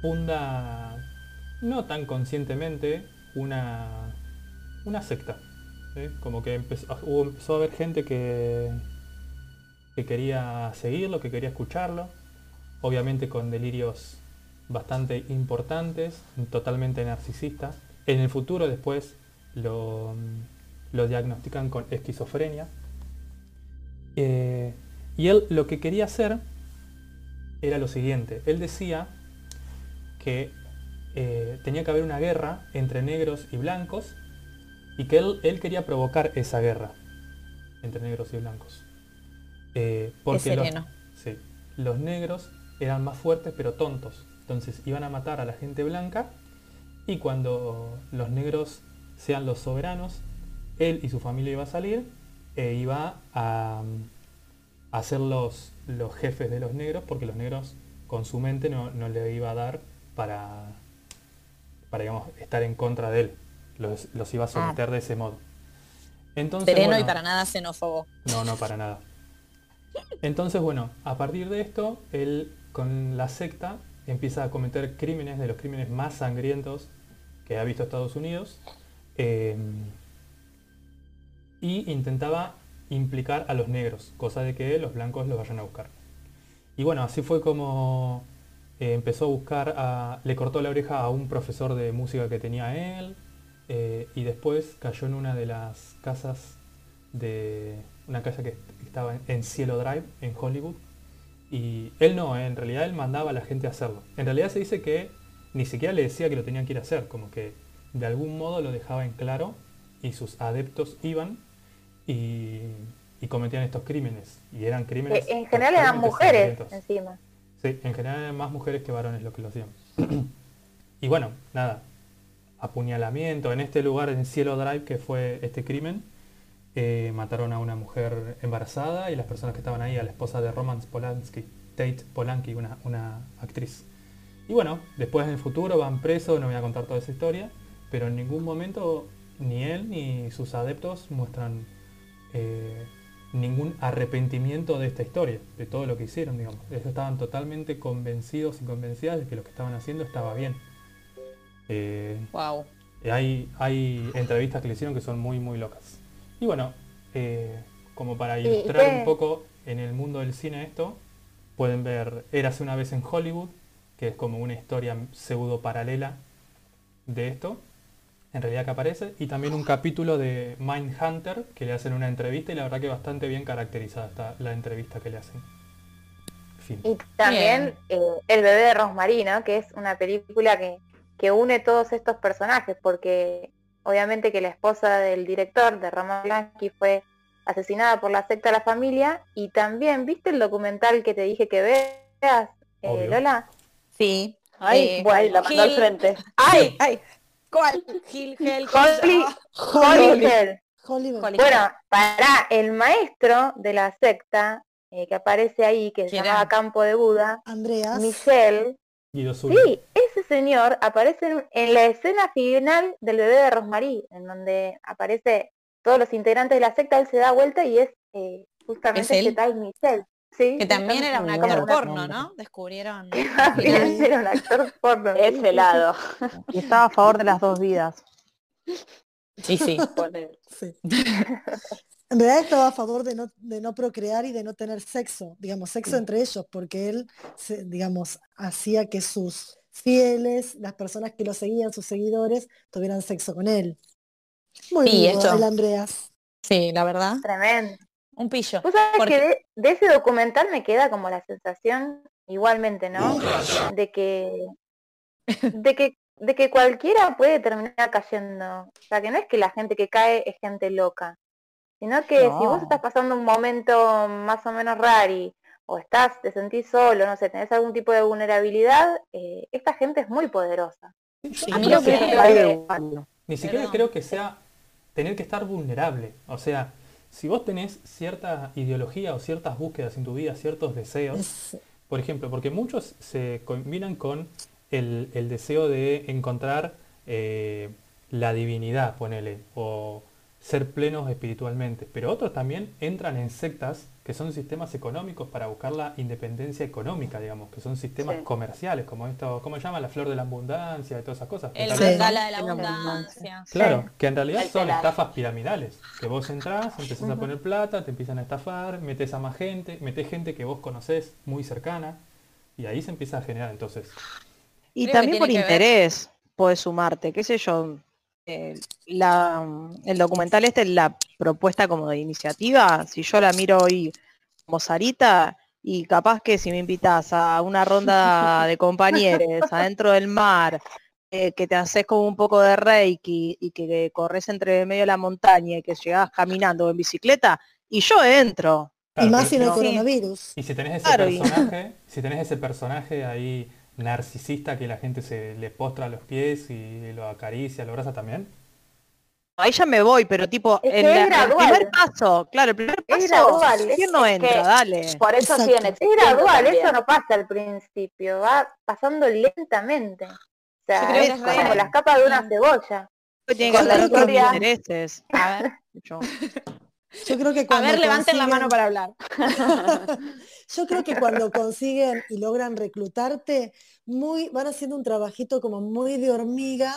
funda no tan conscientemente una, una secta. Como que empezó, hubo- empezó a haber gente que, que quería seguirlo, que quería escucharlo, obviamente con delirios bastante importantes, totalmente narcisista. En el futuro después lo, lo diagnostican con esquizofrenia. Eh, y él lo que quería hacer era lo siguiente. Él decía que eh, tenía que haber una guerra entre negros y blancos y que él, él quería provocar esa guerra entre negros y blancos. Eh, porque los, sí, los negros eran más fuertes pero tontos. Entonces iban a matar a la gente blanca y cuando los negros sean los soberanos, él y su familia iba a salir e iba a, a ser los, los jefes de los negros porque los negros con su mente no, no le iba a dar para, para digamos, estar en contra de él. Los, los iba a someter de ese modo. Entonces, Sereno y para nada xenófobo. no, no, para nada. Entonces, bueno, a partir de esto, él con la secta empieza a cometer crímenes, de los crímenes más sangrientos que ha visto Estados Unidos, eh, y intentaba implicar a los negros, cosa de que los blancos los vayan a buscar. Y bueno, así fue como eh, empezó a buscar, a, le cortó la oreja a un profesor de música que tenía él, eh, y después cayó en una de las casas de una casa que estaba en- Cielo Drive, en Hollywood. Y él no, eh, en realidad él mandaba a la gente a hacerlo. En realidad se dice que ni siquiera le decía que lo tenían que ir a hacer, como que de algún modo lo dejaba en claro y sus adeptos iban y, y cometían estos crímenes. Y eran crímenes... Eh, En general eran mujeres encima. Sí, en general eran más mujeres que varones lo que lo hacían. y bueno, nada, apuñalamiento. En este lugar, en Cielo Drive, que fue este crimen, eh, mataron a una mujer embarazada y las personas que estaban ahí, a la esposa de Roman Polanski, Tate Polanski, una, una actriz. Y bueno, después en el futuro van presos, no voy a contar toda esa historia, pero en ningún momento ni él ni sus adeptos muestran eh, ningún arrepentimiento de esta historia, de todo lo que hicieron, digamos. Ellos estaban totalmente convencidos y convencidas de que lo que estaban haciendo estaba bien. Eh, Wow. hay, hay entrevistas que le hicieron que son muy, muy locas. Y bueno, eh, como para ilustrar un poco en el mundo del cine esto, pueden ver Érase una vez en Hollywood, que es como una historia pseudo paralela de esto, en realidad que aparece, y también un capítulo de Mindhunter, que le hacen una entrevista y la verdad que bastante bien caracterizada está la entrevista que le hacen. Fin. Y también eh, El bebé de Rosmarino, que es una película que, que une todos estos personajes, porque obviamente que la esposa del director, de Roman Polanski, fue asesinada por la secta de la familia, y también, ¿viste el documental que te dije que veas, eh. Lola? Sí. Ay, Eh, bueno, la mandó al frente. ¡Ay! ¡Ay! ¿Cuál? Hell. Hollywood. Holly. Bueno, para el maestro de la secta eh, que aparece ahí, que se ¿Quién llamaba era? Campo de Buda, Andreas. Michelle. Sí, ese señor aparece en, en la escena final del bebé de Rosmarie, en donde aparece todos los integrantes de la secta, él se da vuelta y es eh, justamente ¿Es este tal Michel. Sí, Que también era un actor porno. ¿no? Descubrieron. era un actor porno. Ese lado. Y estaba a favor de las dos vidas. Sí, sí. Sí. En realidad estaba a favor de no, de no procrear y de no tener sexo, digamos, sexo entre ellos, porque él, se- digamos, hacía que sus fieles, las personas que lo seguían, sus seguidores, tuvieran sexo con él. Muy Sí, eso. el Andreas. Sí, la verdad. Tremendo. Un pillo. ¿Vos sabés que de, de ese documental me queda como la sensación, igualmente, ¿no? De que, de que, de que cualquiera puede terminar cayendo. O sea, que no es que la gente que cae es gente loca, sino que si vos estás pasando un momento más o menos rari, o estás, te sentís solo, no sé, tenés algún tipo de vulnerabilidad, eh, esta gente es muy poderosa. A mí lo que- que- igual. Ni siquiera Perdón. creo que sea tener que estar vulnerable. O sea, si vos tenés cierta ideología o ciertas búsquedas en tu vida, ciertos deseos, Es- por ejemplo, porque muchos se combinan con el, el deseo de encontrar eh, la divinidad, ponele, o ser plenos espiritualmente, pero otros también entran en sectas que son sistemas económicos para buscar la independencia económica, digamos, que son sistemas Sí. comerciales, como esto, ¿cómo se llama? La flor de la abundancia y todas esas cosas. El Sí. mandala de la abundancia. Claro, que en realidad son estafas piramidales. Que vos entrás, empezás a poner plata, te empiezan a estafar, metes a más gente, metes gente que vos conocés muy cercana, y ahí se empieza a generar entonces. Y Creo también por que ver- interés puedes sumarte, qué sé yo. Eh, la, el documental este, la propuesta como de iniciativa, si yo la miro hoy como Sarita, y capaz que si me invitas a una ronda de compañeros adentro del mar, eh, que te haces como un poco de reiki y que, corres entre medio de la montaña y que llegás caminando o en bicicleta, y yo entro. y más sin el no. coronavirus. Y si tenés ese Claro, y- personaje, si tenés ese personaje ahí narcisista que la gente se le postra a los pies y lo acaricia, lo abraza también. Ahí ya me voy, pero tipo, Es que en es la- el gradual. primer paso, claro, el primer Es paso, gradual, ¿quién es- no es entra? que- Dale. Por eso Exacto. siguen Es gradual, también. eso no pasa al principio, va pasando lentamente. O sea, Yo creo que es es como las capas de una cebolla. Tiene que intereses. A ver, Yo- Yo creo que a cuando ver, levanten la mano para hablar. Yo creo que cuando consiguen y logran reclutarte, muy, van haciendo un trabajito como muy de hormiga,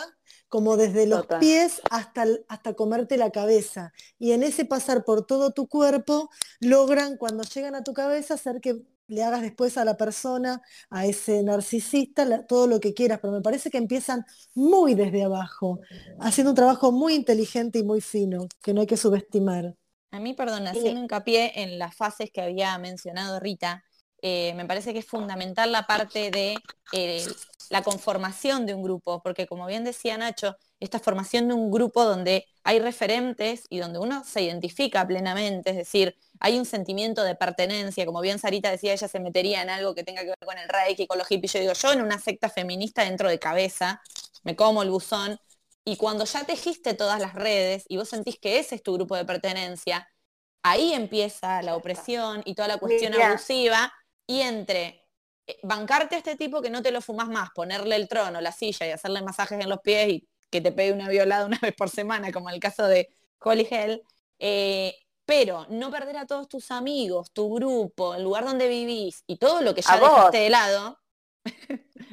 como desde los Total. pies hasta, hasta comerte la cabeza. Y en ese pasar por todo tu cuerpo, logran cuando llegan a tu cabeza hacer que le hagas después a la persona, a ese narcisista, la- todo lo que quieras. Pero me parece que empiezan muy desde abajo, haciendo un trabajo muy inteligente y muy fino, que no hay que subestimar. A mí, perdón, haciendo hincapié en las fases que había mencionado Rita, eh, me parece que es fundamental la parte de eh, la conformación de un grupo, porque como bien decía Nacho, esta formación de un grupo donde hay referentes y donde uno se identifica plenamente, es decir, hay un sentimiento de pertenencia, como bien Sarita decía, ella se metería en algo que tenga que ver con el reiki, con los hippies, yo digo, yo en una secta feminista dentro de cabeza, me como el buzón, y cuando ya tejiste todas las redes y vos sentís que ese es tu grupo de pertenencia, ahí empieza la opresión y toda la cuestión Mira. abusiva y entre eh, bancarte a este tipo que no te lo fumas más, ponerle el trono, la silla y hacerle masajes en los pies y que te pegue una violada una vez por semana, como el caso de Holly Hell, eh, pero no perder a todos tus amigos, tu grupo, el lugar donde vivís y todo lo que ya A vos. dejaste de lado.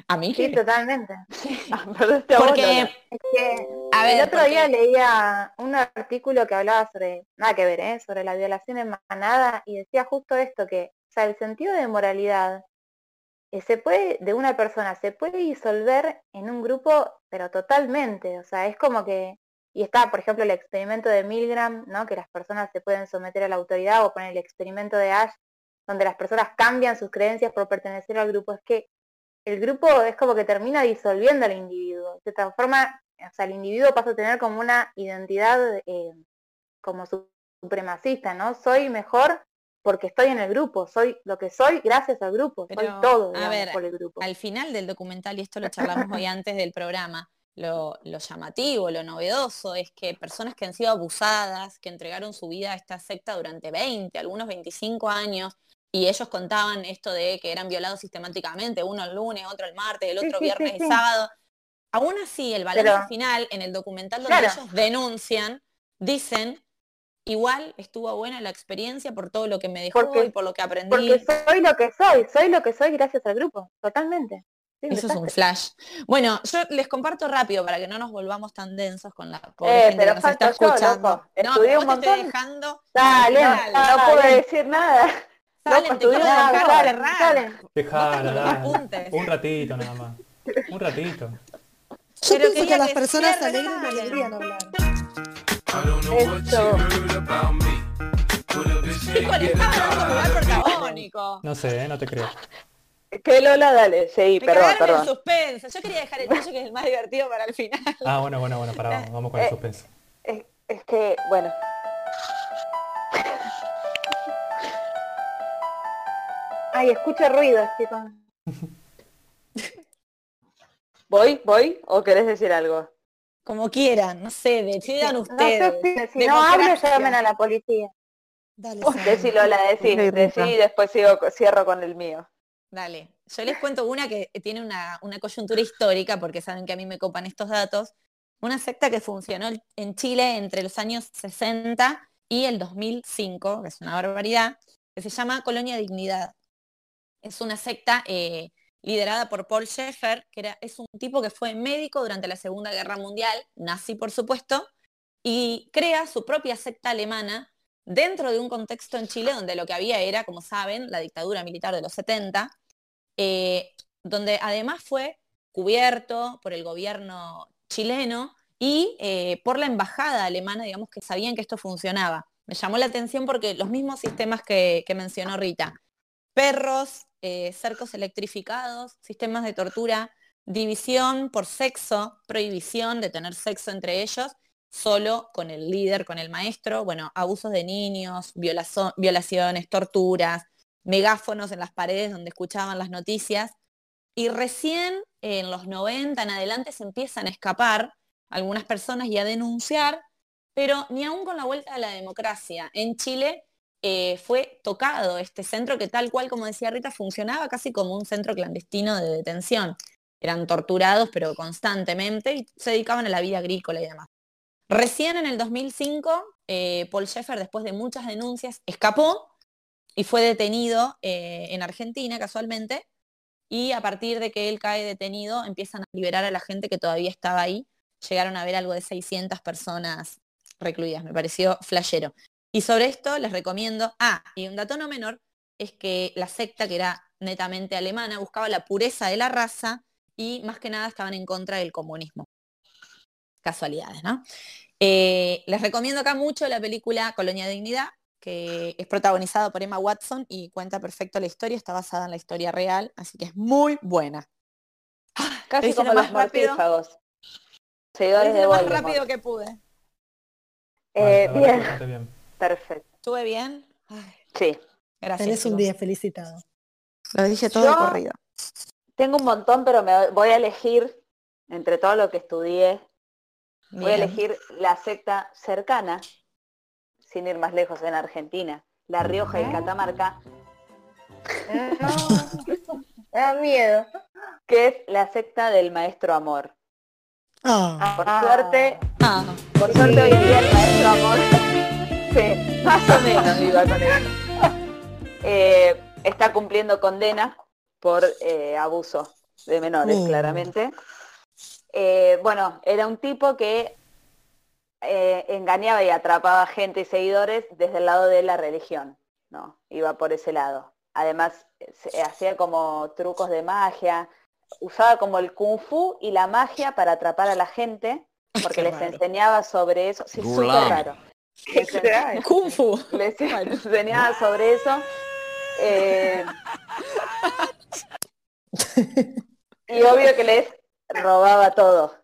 A mí. Sí, totalmente. Ah, Porque, Lola. Es que a ver, el otro porque- día leía un artículo que hablaba sobre, nada que ver, ¿eh? sobre la violación en manada y decía justo esto, que o sea, el sentido de moralidad eh, se puede, de una persona, se puede disolver en un grupo, pero totalmente, o sea, es como que, y está, por ejemplo, el experimento de Milgram, ¿no? que las personas se pueden someter a la autoridad, o poner el experimento de Ash, donde las personas cambian sus creencias por pertenecer al grupo, es que el grupo es como que termina disolviendo al individuo, se transforma, o sea, el individuo pasa a tener como una identidad eh, como su- supremacista, ¿no? Soy mejor porque estoy en el grupo, soy lo que soy gracias al grupo, soy Pero, todo a ver, por el grupo. al final del documental, y esto lo charlamos hoy antes del programa, lo, lo llamativo, lo novedoso es que personas que han sido abusadas, que entregaron su vida a esta secta durante 20, algunos 25 años, y ellos contaban esto de que eran violados sistemáticamente, uno el lunes, otro el martes, el otro sí, viernes sí, y sábado. Aún así, el balance Pero- final en el documental donde Claro. ellos denuncian, dicen, igual estuvo buena la experiencia por todo lo que me dejó Porque- y por lo que aprendí. Porque soy lo que soy, soy lo que soy gracias al grupo, totalmente. Eso es un flash. Bueno, yo les comparto rápido para que no nos volvamos tan densos con la pobre Eh, gente pero que nos está yo, escuchando. loco. No, un te estoy dejando. Dale, Dale, no No pude decir nada. Salen, loco, te quiero dejar cerrar. Dejala. Un ratito nada más. Un ratito. Yo Pero pienso que a las que personas alegres me alegrían hablar. Protagónico. No sé, ¿eh? no te creo. Que Lola, dale, sí, Me perdón, cagaron el perdón. suspenso. Yo quería dejar el tuyo que es el más divertido para el final. Ah, bueno, bueno, bueno, pará, vamos, vamos con el Eh, suspenso. Es, es que, bueno. Ay, escucho ruidos, chicos. ¿Voy? ¿Voy? ¿O querés decir algo? Como quieran, no sé, decidan No sé, ustedes. si no hablo, llamen a la policía. Dale, Oh, Sara. Decí Lola, decí, y después sigo, cierro con el mío. Dale, yo les cuento una que tiene una, una coyuntura histórica, porque saben que a mí me copan estos datos. Una secta que funcionó en Chile entre los años 60 y el 2005, que es una barbaridad, que se llama Colonia Dignidad. Es una secta eh, liderada por Paul Schaeffer, que era, es un tipo que fue médico durante la Segunda Guerra Mundial, nazi por supuesto, y crea su propia secta alemana dentro de un contexto en Chile donde lo que había era, como saben, la dictadura militar de los 70, eh, donde además fue cubierto por el gobierno chileno y eh, por la embajada alemana, digamos que sabían que esto funcionaba. Me llamó la atención porque los mismos sistemas que, que mencionó Rita, perros, eh, cercos electrificados, sistemas de tortura, división por sexo, prohibición de tener sexo entre ellos, solo con el líder, con el maestro, bueno, abusos de niños, violaciones, torturas, megáfonos en las paredes donde escuchaban las noticias. Y recién en los 90 en adelante se empiezan a escapar algunas personas y a denunciar, pero ni aún con la vuelta a la democracia. En Chile eh, fue tocado este centro que tal cual, como decía Rita, funcionaba casi como un centro clandestino de detención. Eran torturados, pero constantemente, y se dedicaban a la vida agrícola y demás. Recién en el 2005, eh, Paul Schaeffer, después de muchas denuncias, escapó y fue detenido eh, en Argentina casualmente. Y a partir de que él cae detenido, empiezan a liberar a la gente que todavía estaba ahí. Llegaron a ver algo de 600 personas recluidas. Me pareció flashero. Y sobre esto les recomiendo, ah, y un dato no menor, es que la secta, que era netamente alemana, buscaba la pureza de la raza y más que nada estaban en contra del comunismo. Casualidades, ¿no? Eh, les recomiendo acá mucho la película Colonia Dignidad, que es protagonizada por Emma Watson y cuenta perfecto la historia, está basada en la historia real, así que es muy buena. Casi dije como lo los más rápido. mortífagos. Seguidores de lo más rápido que pude. Eh, bien. Perfecto. ¿Estuve bien? Ay, Sí. gracias. Tenés un día felicitado. Lo dije todo Yo- de corrido. Tengo un montón, pero me voy a elegir, entre todo lo que estudié, voy a elegir la secta cercana, sin ir más lejos, en Argentina, La Rioja y Catamarca, No, me da miedo. que es la secta del Maestro Amor. Ah, Por Ah. suerte, Ah, por suerte hoy día el Maestro Amor, sí, más o menos iba con eso. Eh, está cumpliendo condena por eh, abuso de menores, Uh. claramente. Eh, bueno, era un tipo que eh, engañaba y atrapaba gente y seguidores desde el lado de la religión, ¿no? Iba por ese lado. Además, se- hacía como trucos de magia, usaba como el kung fu y la magia para atrapar a la gente, porque Qué les raro. enseñaba sobre eso. Sí, súper raro. Kung Fu. les enseñaba sobre eso. Eh, y obvio que les robaba todo.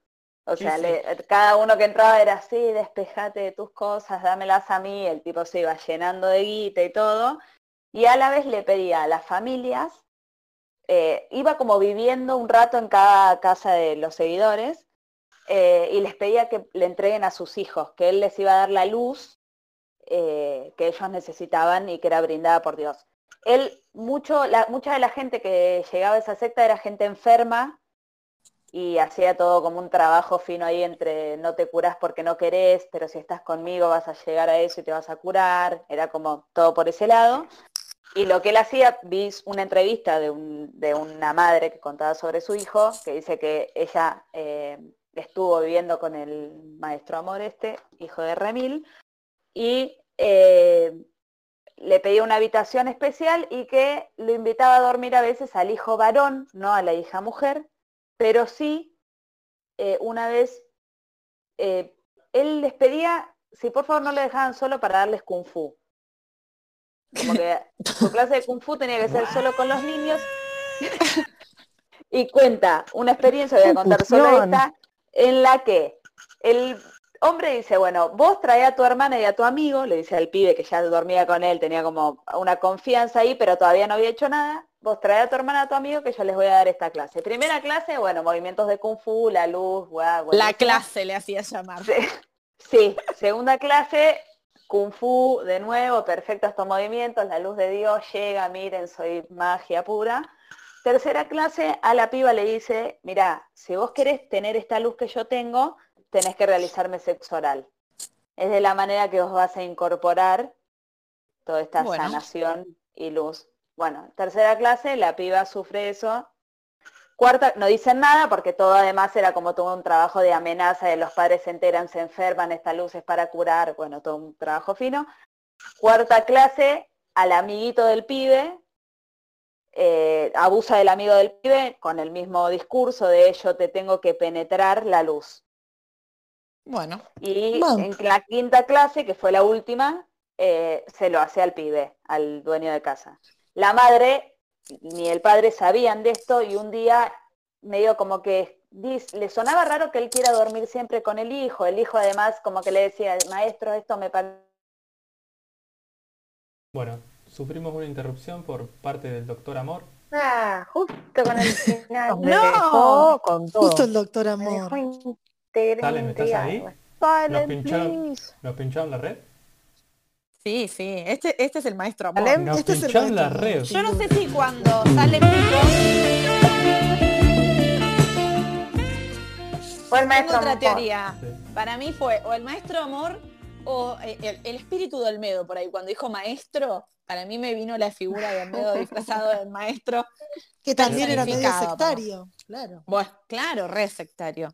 O sea, Sí, sí. le- cada uno que entraba era así, despejate de tus cosas, dámelas a mí, el tipo se iba llenando de guita y todo, y a la vez le pedía a las familias, eh, iba como viviendo un rato en cada casa de los seguidores, eh, y les pedía que le entreguen a sus hijos, que él les iba a dar la luz eh, que ellos necesitaban y que era brindada por Dios. Él, mucho, mucha de la gente que llegaba a esa secta era gente enferma, y hacía todo como un trabajo fino ahí entre no te curás porque no querés, pero si estás conmigo vas a llegar a eso y te vas a curar, era como todo por ese lado. Y lo que él hacía, vi una entrevista de, de una madre que contaba sobre su hijo, que dice que ella eh, estuvo viviendo con el maestro amor este, hijo de Remil, y eh, le pedía una habitación especial y que lo invitaba a dormir a veces al hijo varón, no a la hija mujer, pero sí, eh, una vez, eh, él les pedía si por favor no le dejaban solo para darles kung fu. Como que su clase de kung fu tenía que ser solo con los niños. y cuenta una experiencia, voy a contar solo esta, en la que el hombre dice, bueno, vos trae a tu hermana y a tu amigo, le dice al pibe que ya dormía con él, tenía como una confianza ahí, pero todavía no había hecho nada, vos trae a tu hermana y a tu amigo que yo les voy a dar esta clase. Primera clase, bueno, movimientos de kung fu, la luz, guau, La clase le hacía llamar. Sí. segunda clase, kung fu de nuevo, perfectos estos movimientos, la luz de Dios llega, miren, soy magia pura. Tercera clase, a la piba le dice, mira, si vos querés tener esta luz que yo tengo, tenés que realizarme sexo oral. Es de la manera que vos vas a incorporar toda esta sanación y luz. Bueno, tercera clase, la piba sufre eso. Cuarta, no dicen nada porque todo además era como todo un trabajo de amenaza de los padres se enteran, se enferman, esta luz es para curar, bueno, todo un trabajo fino. Cuarta clase, al amiguito del pibe, eh, abusa del amigo del pibe con el mismo discurso de yo te tengo que penetrar la luz. Bueno. Y en la quinta clase, que fue la última, eh, se lo hace al pibe, al dueño de casa. La madre ni el padre sabían de esto y un día medio como que le sonaba raro que él quiera dormir siempre con el hijo. El hijo además como que le decía, maestro, esto me parece... Bueno, sufrimos una interrupción por parte del doctor Amor. Ah, justo con el final. no, con todo. Justo el doctor Amor. Salen, ¿estás ahí? ¿Nos pincharon, ¿Nos pincharon la red? Sí, sí, este, este es el maestro amor. Nos este es el la red. Yo no sé si cuando sale pico... Fue el maestro Tengo otra teoría. Para mí fue o el maestro amor o eh, el, espíritu de Olmedo, por ahí. Cuando dijo maestro, para mí me vino la figura de Olmedo disfrazado del maestro. Que también era medio sectario, claro. Bueno, claro, re sectario.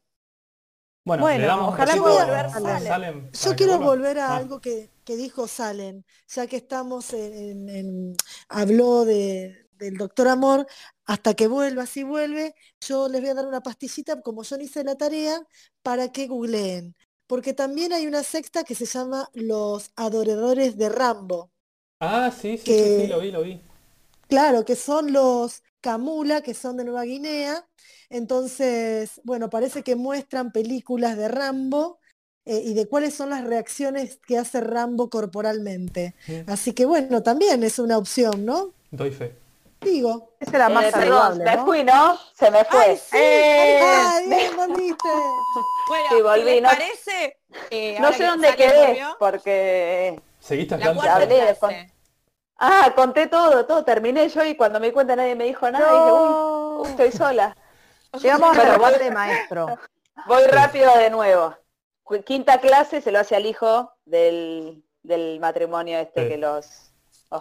Bueno, ojalá pueda volver Yo quiero volver a ah. algo que, dijo Salen, ya que estamos en, habló de, del doctor Amor, hasta que vuelva, si vuelve, yo les voy a dar una pastillita, como yo no hice la tarea, para que googleen. Porque también hay una secta que se llama Los Adoradores de Rambo. Ah, sí, sí, sí, lo vi, lo vi. Claro, que son los Camula, que son de Nueva Guinea, entonces, bueno, parece que muestran películas de Rambo eh, y de cuáles son las reacciones que hace Rambo corporalmente. Así que bueno, también es una opción, ¿no? Doy fe. Digo. Ese era más eh, saludable, ¿no? Me fui, ¿no? Se me fue. ¡Ay, sí! ¡Eh! ¡Ay, volviste! bueno, volví, ¿no? parece? Eh, no sé dónde quedé, porque... ¿Seguiste hablando? Ah, conté todo, todo. Terminé yo y cuando me di cuenta nadie me dijo nada, dije, uy, estoy sola. Llegamos al de maestro. Voy rápido de nuevo. Quinta clase se lo hace al hijo del, matrimonio este que los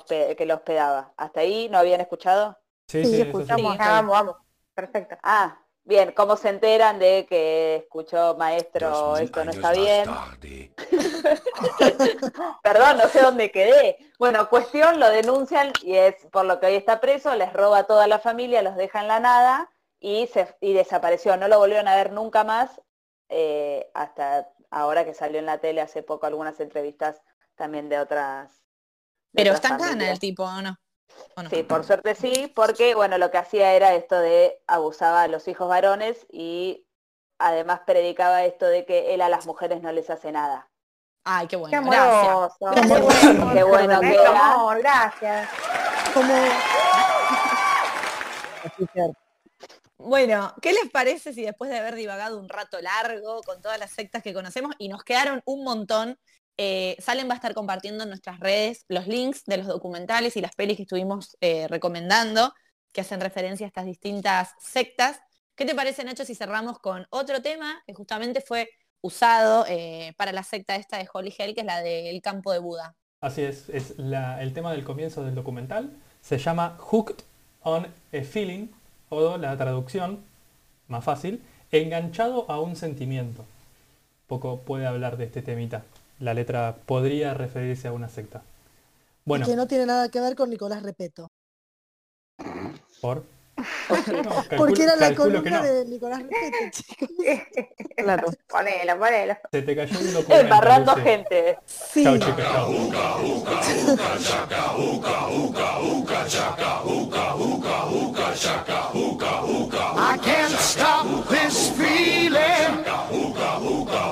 que lo hospedaba. ¿Hasta ahí no habían escuchado? Sí, sí, escuchamos. vamos, vamos. Perfecto. Ah, bien, ¿cómo se enteran de que escuchó maestro esto no está bien? Perdón, no sé dónde quedé. Bueno, cuestión, lo denuncian y es por lo que hoy está preso, les roba a toda la familia, los deja en la nada y, se, y desapareció. No lo volvieron a ver nunca más eh, hasta ahora que salió en la tele hace poco algunas entrevistas también de otras. Pero está en gana el tipo, ¿o no? Sí, por suerte sí, porque bueno, lo que hacía era esto de abusaba a los hijos varones y además predicaba esto de que él a las mujeres no les hace nada. Ay, qué bueno. Qué gracias. Qué, bueno, qué amor, gracias. Como Bueno, ¿qué les parece si después de haber divagado un rato largo con todas las sectas que conocemos y nos quedaron un montón, eh, Salen va a estar compartiendo en nuestras redes los links de los documentales y las pelis que estuvimos eh, recomendando, que hacen referencia a estas distintas sectas. ¿Qué te parece, Nacho, si cerramos con otro tema que justamente fue usado eh, para la secta esta de Holy Hell, que es la del campo de Buda? Así es, es el tema del comienzo del documental. Se llama Hooked on a Feeling o la traducción, más fácil, enganchado a un sentimiento. Poco puede hablar de este temita. La letra podría referirse a una secta. Bueno. que no tiene nada que ver con Nicolás Repeto. ¿Por? Porque era la columna de Nicolás Repete, chicos. claro. Ponelo, ponelo. Se te cayó un documento. Embarrando gente. Sí. Chau, chicos, I can't stop this feeling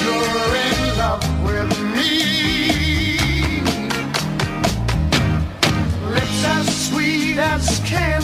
You're in love with me. Lips as sweet as candy.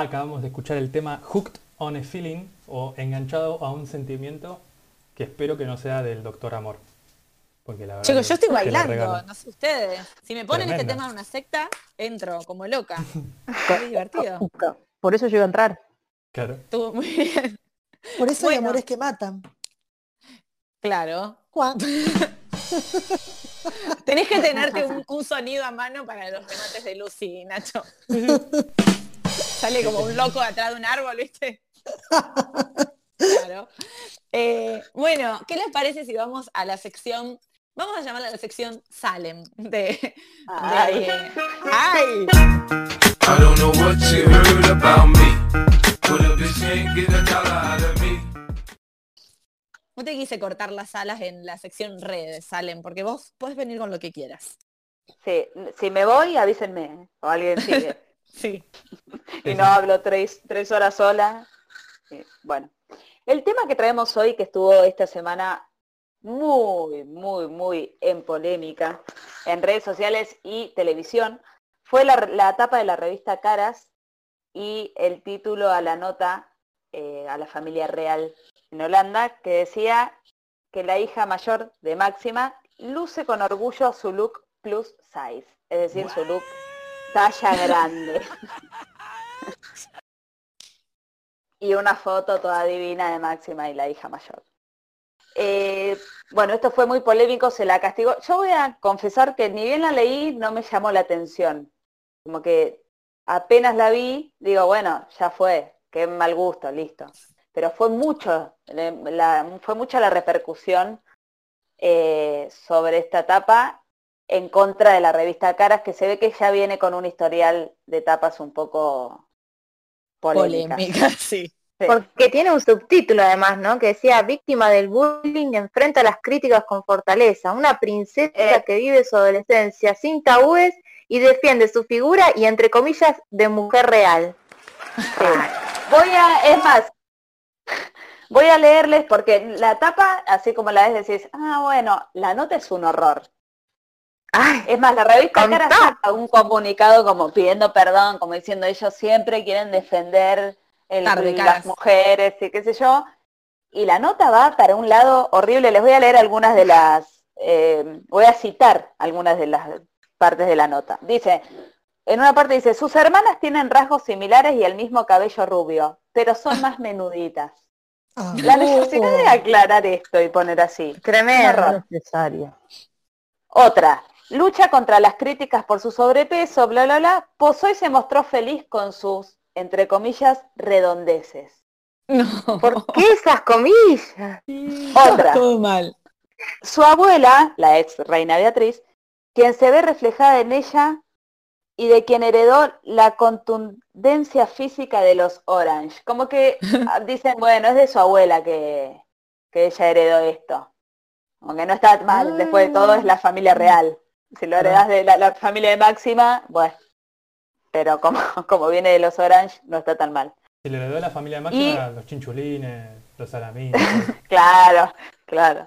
Acabamos de escuchar el tema Hooked on a Feeling o Enganchado a un sentimiento que espero que no sea del Doctor Amor. Porque la verdad Chicos, yo estoy bailando, no sé ustedes. Si me ponen este tema en una secta, entro como loca. Muy divertido. Por eso yo iba a entrar. Claro. Estuvo muy bien. Por eso hay Bueno. amores que matan. Claro. Juan. Tenés que tenerte un, un sonido a mano para los remates de Lucy, Nacho. Sale como un loco atrás de un árbol, ¿viste? Claro. Eh, bueno, ¿qué les parece si vamos a la sección, vamos a llamarla la sección Salem de... de- Ay. ¡Ay! No te quise cortar las alas en la sección redes, Salem, porque vos podés venir con lo que quieras. Sí, si me voy, avísenme. O alguien sigue. Sí. y no hablo tres, tres horas sola. Sí, Bueno, el tema que traemos hoy, que estuvo esta semana muy, muy, muy en polémica en redes sociales y televisión, fue la, la tapa de la revista Caras y el título a la nota eh, a la familia real en Holanda, que decía que la hija mayor de Máxima luce con orgullo su look plus size, es decir, su look talla grande. y una foto toda divina de Máxima y la hija mayor. Eh, bueno, esto fue muy polémico, se la castigó. Yo voy a confesar que ni bien la leí, no me llamó la atención. Como que apenas la vi, digo, bueno, ya fue, qué mal gusto, listo. Pero fue mucho, la- fue mucha la repercusión eh, sobre esta tapa en contra de la revista Caras, que se ve que ya viene con un historial de tapas un poco polémicas. Polémica, sí. Porque tiene un subtítulo además, ¿no? Que decía, víctima del bullying enfrenta las críticas con fortaleza. Una princesa Eh. que vive su adolescencia sin tabúes y defiende su figura y entre comillas de mujer real. Sí. Voy a, es más, voy a leerles porque la tapa, así como la ves, decís, ah, bueno, la nota es un horror. Ay, Es más, la revista. Cara saca un comunicado como pidiendo perdón, como diciendo ellos siempre quieren defender el- Tarde, las mujeres y qué sé yo. Y la nota va para un lado horrible. Les voy a leer algunas de las, eh, voy a citar algunas de las partes de la nota. Dice, en una parte dice, sus hermanas tienen rasgos similares y el mismo cabello rubio, pero son más menuditas. Ah, La necesidad de aclarar esto y poner así. tremendo. necesario. Otra, lucha contra las críticas por su sobrepeso, bla, bla, bla, posó y se mostró feliz con sus, entre comillas, redondeces. No. ¿Por qué esas comillas? Otra, Todo mal. su abuela, la ex reina Beatriz, quien se ve reflejada en ella y de quien heredó la contundencia física de los Orange. Como que ah, dicen, bueno, es de su abuela que, que ella heredó esto. Aunque no está mal, después de todo es la familia real. Si lo heredás de la, la familia de Máxima, bueno. Pero como, como viene de los Orange, no está tan mal. Si le heredó a la familia máxima, los chinchulines, los salamines. Claro, claro.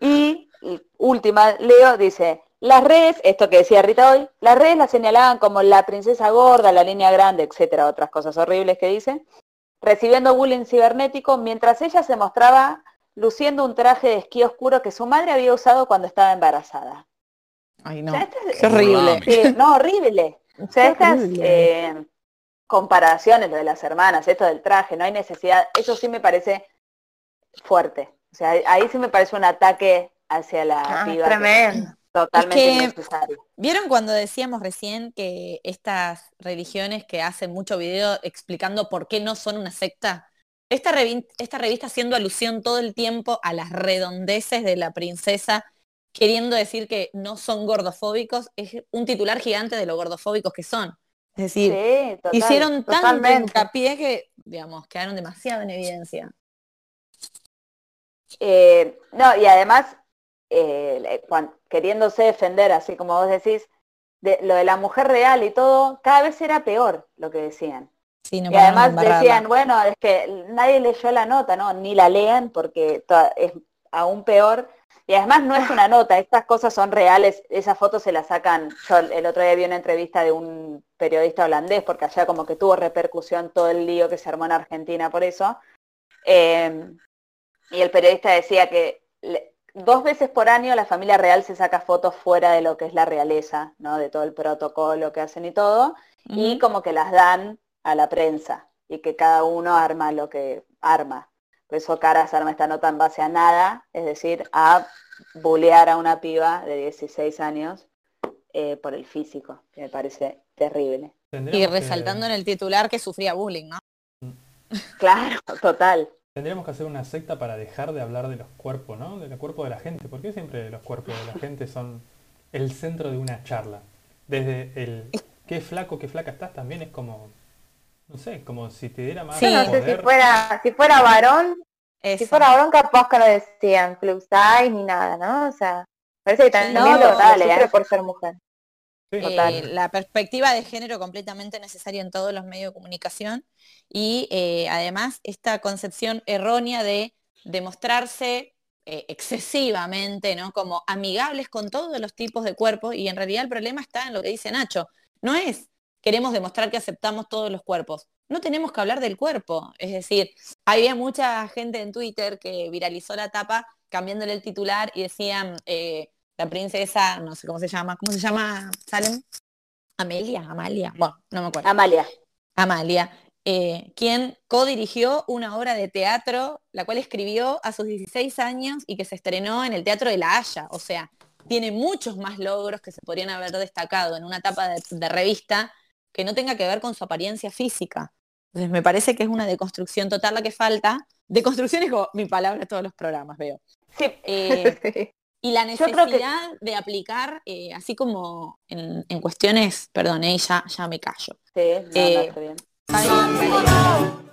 Y, y última, Leo dice, las redes, esto que decía Rita hoy, las redes la señalaban como la princesa gorda, la línea grande, etcétera, otras cosas horribles que dice, recibiendo bullying cibernético, mientras ella se mostraba luciendo un traje de esquí oscuro que su madre había usado cuando estaba embarazada. Ay, O no. sea, es- Qué horrible. Sí, no, horrible. O sea, estas eh, comparaciones, lo de las hermanas, esto del traje, no hay necesidad, eso sí me parece fuerte. O sea, ahí sí me parece un ataque hacia la Ah, piba tremendo. totalmente Es que-. ¿Vieron cuando decíamos recién que estas religiones que hacen mucho video explicando por qué no son una secta? Esta, revi- esta revista haciendo alusión todo el tiempo a las redondeces de la princesa, queriendo decir que no son gordofóbicos, es un titular gigante de lo gordofóbicos que son. Es decir, Sí, total. hicieron tanto hincapié que, digamos, quedaron demasiado en evidencia. Eh, no, y además, eh, queriéndose defender, así como vos decís, de, lo de la mujer real y todo, cada vez era peor lo que decían. Sí, no Y además decían, bueno, es que nadie leyó la nota, ¿no? Ni la lean porque es aún peor. Y además no es una nota, estas cosas son reales, esas fotos se las sacan, yo el otro día vi una entrevista de un periodista holandés, porque allá como que tuvo repercusión todo el lío que se armó en Argentina por eso. Eh, y el periodista decía que le- dos veces por año la familia real se saca fotos fuera de lo que es la realeza, ¿no? De todo el protocolo que hacen y todo y como que las dan a la prensa y que cada uno arma lo que arma. Por eso Caras arma esta nota en base a nada, es decir, a bulear a una piba de 16 años eh, por el físico, que me parece terrible. Y que- resaltando en el titular que sufría bullying, ¿no? Claro, total. Tendríamos que hacer una secta para dejar de hablar de los cuerpos, ¿no? Del cuerpo de la gente. ¿Por qué siempre los cuerpos de la gente son el centro de una charla? Desde el qué flaco, qué flaca estás también es como, no sé, como si te diera más Sí. Yo no sé si fuera, si fuera varón, si Eso. fuera varón capaz que no decían plus size ni nada, ¿no? O sea, parece que también no, lo, ¿eh? por ser mujer. Sí, Eh, la perspectiva de género completamente necesaria en todos los medios de comunicación y eh, además esta concepción errónea de demostrarse eh, excesivamente, ¿no? Como amigables con todos los tipos de cuerpos y en realidad el problema está en lo que dice Nacho. No es queremos demostrar que aceptamos todos los cuerpos. No tenemos que hablar del cuerpo. Es decir, había mucha gente en Twitter que viralizó la tapa cambiándole el titular y decían eh, la princesa, no sé cómo se llama, ¿cómo se llama Salem? Amelia, Amalia, bueno, no me acuerdo. Amalia. Amalia, eh, quien codirigió una obra de teatro, la cual escribió a sus 16 años y que se estrenó en el Teatro de la Haya. O sea, tiene muchos más logros que se podrían haber destacado en una etapa de, de revista que no tenga que ver con su apariencia física. Entonces me parece que es una deconstrucción total la que falta. Deconstrucción es como mi palabra todos los programas, veo. Sí, Eh, y la que- necesidad de aplicar, eh, así como en, en cuestiones, perdón, eh, ya, ya me callo. sí, no, no, Eh, está bien.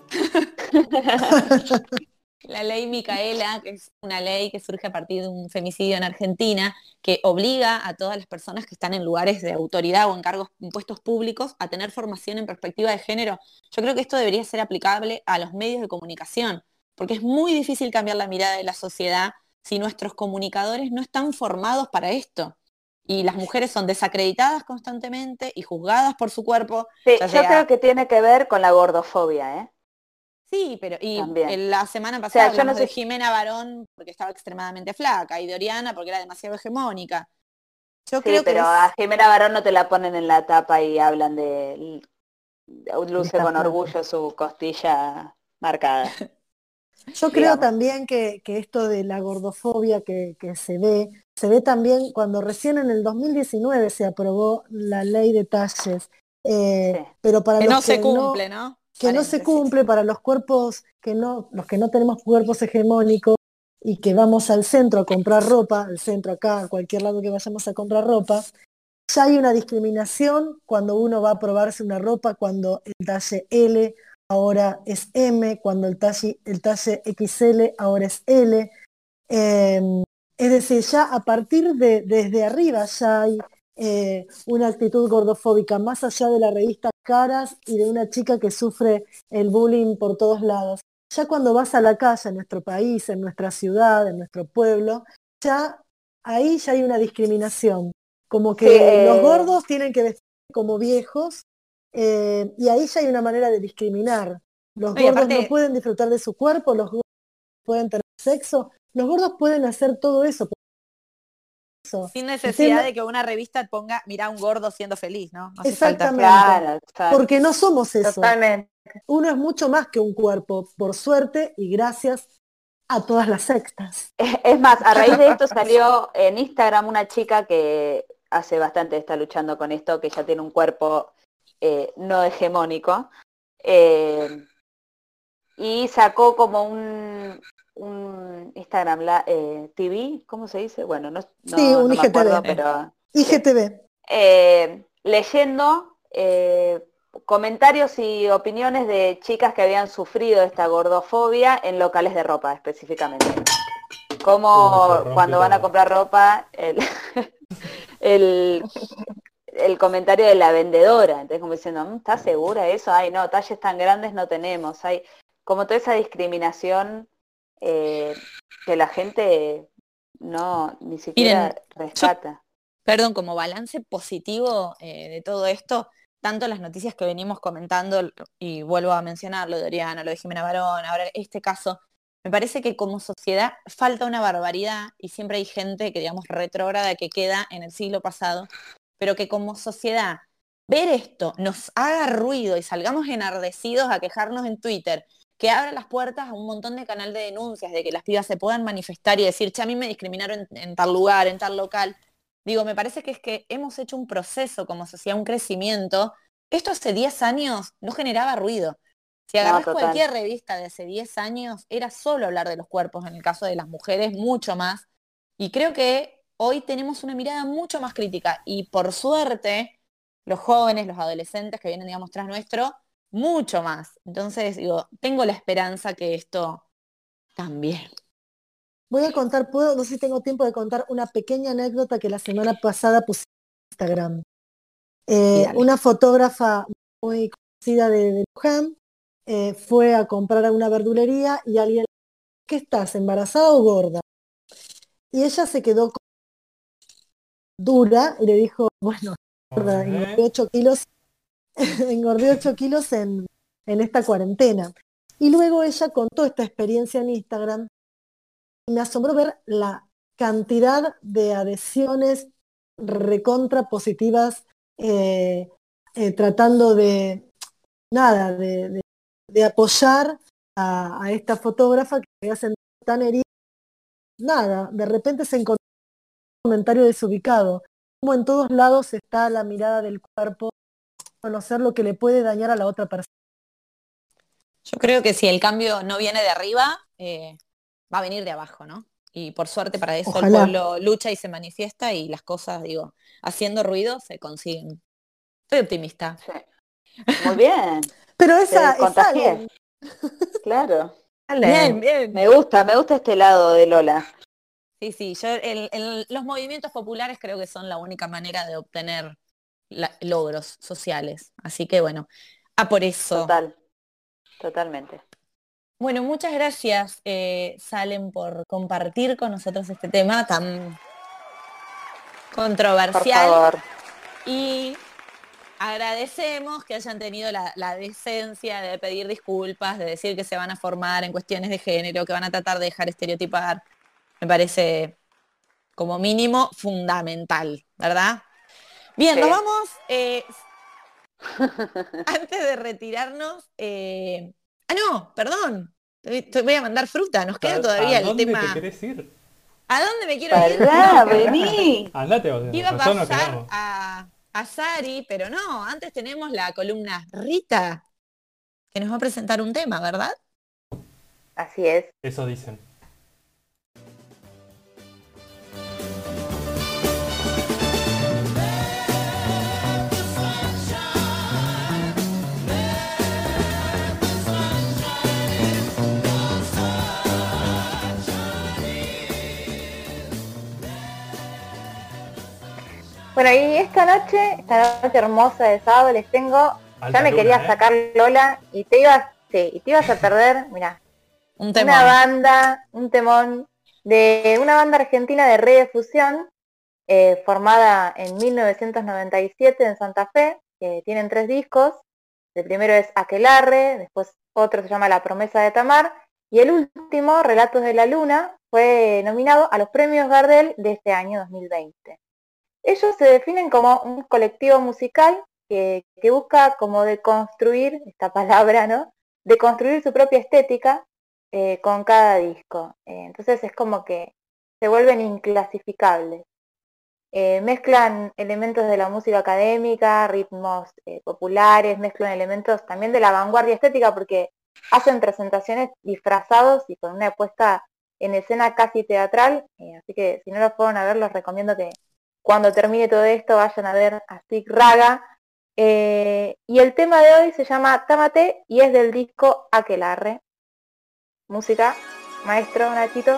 La ley Micaela, que es una ley que surge a partir de un femicidio en Argentina, que obliga a todas las personas que están en lugares de autoridad o en cargos en puestos públicos a tener formación en perspectiva de género. Yo creo que esto debería ser aplicable a los medios de comunicación, porque es muy difícil cambiar la mirada de la sociedad si nuestros comunicadores no están formados para esto. Y las mujeres son desacreditadas constantemente y juzgadas por su cuerpo. Sí, yo sea- creo que tiene que ver con la gordofobia, ¿eh? Sí, pero y También. la semana pasada yo no hablamos de sé- Jimena Barón porque estaba extremadamente flaca y de Oriana porque era demasiado hegemónica. Yo Sí, creo que pero es- a Jimena Barón no te la ponen en la tapa y hablan de... Luce con orgullo su costilla marcada. Yo creo digamos. también que, que esto de la gordofobia que, que se ve, se ve también cuando recién en el 2019 se aprobó la ley de talles. eh, Sí. Pero para que los no se cumple, ¿no? Que no se cumple para los cuerpos que no, los que no tenemos cuerpos hegemónicos y que vamos al centro a comprar ropa, al centro acá, a cualquier lado que vayamos a comprar ropa, ya hay una discriminación cuando uno va a probarse una ropa, cuando el talle L ahora es M, cuando el talle, el talle XL ahora es L. Eh, es decir, ya a partir de desde arriba ya hay eh, una actitud gordofóbica, más allá de la revista Caras y de una chica que sufre el bullying por todos lados. Ya cuando vas a la calle en nuestro país, en nuestra ciudad, en nuestro pueblo, ya ahí ya hay una discriminación. Como que Sí, los gordos tienen que vestir como viejos eh, y ahí ya hay una manera de discriminar. Los gordos aparte- no pueden disfrutar de su cuerpo, los gordos pueden tener sexo, los gordos pueden hacer todo eso. Eso. Sin necesidad de que una revista ponga, mira un gordo siendo feliz, ¿no? No hace falta. Exactamente. Claro, claro. Porque no somos eso. Totalmente. Uno es mucho más que un cuerpo, por suerte y gracias a todas las sectas. Es es más, a raíz de esto salió en Instagram una chica que hace bastante está luchando con esto, que ya tiene un cuerpo eh, no hegemónico, eh, y sacó como un, un Instagram la- eh, TV, ¿cómo se dice? Bueno, no, no, Sí, un no me IGTV. acuerdo, pero IGTV. eh, leyendo eh, comentarios y opiniones de chicas que habían sufrido esta gordofobia en locales de ropa específicamente. Como cuando van a comprar ropa, el, el, el comentario de la vendedora, entonces como diciendo, "Mm, ¿estás segura de eso? Ay, no, talles tan grandes no tenemos. Hay como toda esa discriminación eh, que la gente no ni siquiera rescata. Perdón, como balance positivo eh, de todo esto, tanto las noticias que venimos comentando, y vuelvo a mencionar lo de Oriana, lo de Jimena Barón, ahora este caso, me parece que como sociedad falta una barbaridad y siempre hay gente que, digamos, retrógrada que queda en el siglo pasado, pero que como sociedad ver esto nos haga ruido y salgamos enardecidos a quejarnos en Twitter, que abra las puertas a un montón de canal de denuncias, de que las pibas se puedan manifestar y decir, che, a mí me discriminaron en, en tal lugar, en tal local. Digo, me parece que es que hemos hecho un proceso como sociedad, un crecimiento. Esto hace 10 años no generaba ruido. Si agarras cualquier revista de hace 10 años, era solo hablar de los cuerpos, en el caso de las mujeres, mucho más. Y creo que hoy tenemos una mirada mucho más crítica. Y por suerte, los jóvenes, los adolescentes que vienen, digamos, tras nuestro, mucho más. Entonces, digo, tengo la esperanza que esto cambie. Voy a contar, puedo, no sé si tengo tiempo de contar una pequeña anécdota que la semana pasada puse en Instagram. Eh, una fotógrafa muy conocida de, de Luján eh, fue a comprar a una verdulería y alguien, ¿qué estás, embarazada o gorda? Y ella se quedó con- dura y le dijo, bueno, gorda, Ok. engordé 8 kilos, engordé 8 kilos en, en esta cuarentena. Y luego ella contó esta experiencia en Instagram y me asombró ver la cantidad de adhesiones recontra positivas eh, eh, tratando de nada, de, apoyar a, a esta fotógrafa que había sentido tan herida. Nada, de repente se encontró un comentario desubicado. Como en todos lados está la mirada del cuerpo, conocer lo que le puede dañar a la otra persona. Yo creo que si el cambio no viene de arriba, eh, va a venir de abajo, ¿no? Y por suerte para eso Ojalá. el pueblo lucha y se manifiesta y las cosas, digo, haciendo ruido se consiguen. Estoy optimista. Sí. Muy bien. Pero esa. Ale, Claro. Bien, bien. Me gusta, me gusta este lado de Lola. Sí, sí, yo el- el- los movimientos populares creo que son la única manera de obtener la- logros sociales. Así que bueno, a por eso. Total. Totalmente. Bueno, muchas gracias, eh, Salen, por compartir con nosotros este tema tan Por controversial. favor. Y agradecemos que hayan tenido la, la decencia de pedir disculpas, de decir que se van a formar en cuestiones de género, que van a tratar de dejar estereotipar. Me parece como mínimo fundamental, ¿verdad? Bien, Sí. nos vamos. eh, antes de retirarnos. eh, ah, no, perdón. Te te voy a mandar fruta. Nos queda ¿A- todavía ¿A el dónde tema. te querés ir? ¿A dónde me quiero ir? Pará, vení. Andate vos. Iba a pasar a, a Sari, pero no, antes tenemos la columna Rita, que nos va a presentar un tema, ¿verdad? Así es. Eso dicen. Bueno, y esta noche, esta noche hermosa de sábado, les tengo, Alta ya me luna, querías ¿eh? sacar Lola y te ibas, sí, y te ibas a perder, mira, Un una banda, un temón de una banda argentina de reggae fusión eh, formada en 1997 en Santa Fe, que tienen tres discos. El primero es Aquelarre, después otro se llama La promesa de Tamar y el último, Relatos de la Luna, fue nominado a los premios Gardel de este año 2020. Ellos se definen como un colectivo musical que, busca como deconstruir, esta palabra, ¿no? Deconstruir su propia estética eh, con cada disco. Eh, entonces es como que se vuelven inclasificables. Eh, mezclan elementos de la música académica, ritmos populares, mezclan elementos también de la vanguardia estética porque hacen presentaciones disfrazados y con una puesta en escena casi teatral. así que si no lo fueron a ver, los recomiendo que cuando termine todo esto vayan a ver a Sig Raga. Eh, y el tema de hoy se llama Támate y es del disco Aquelarre. Música, maestro Nachito.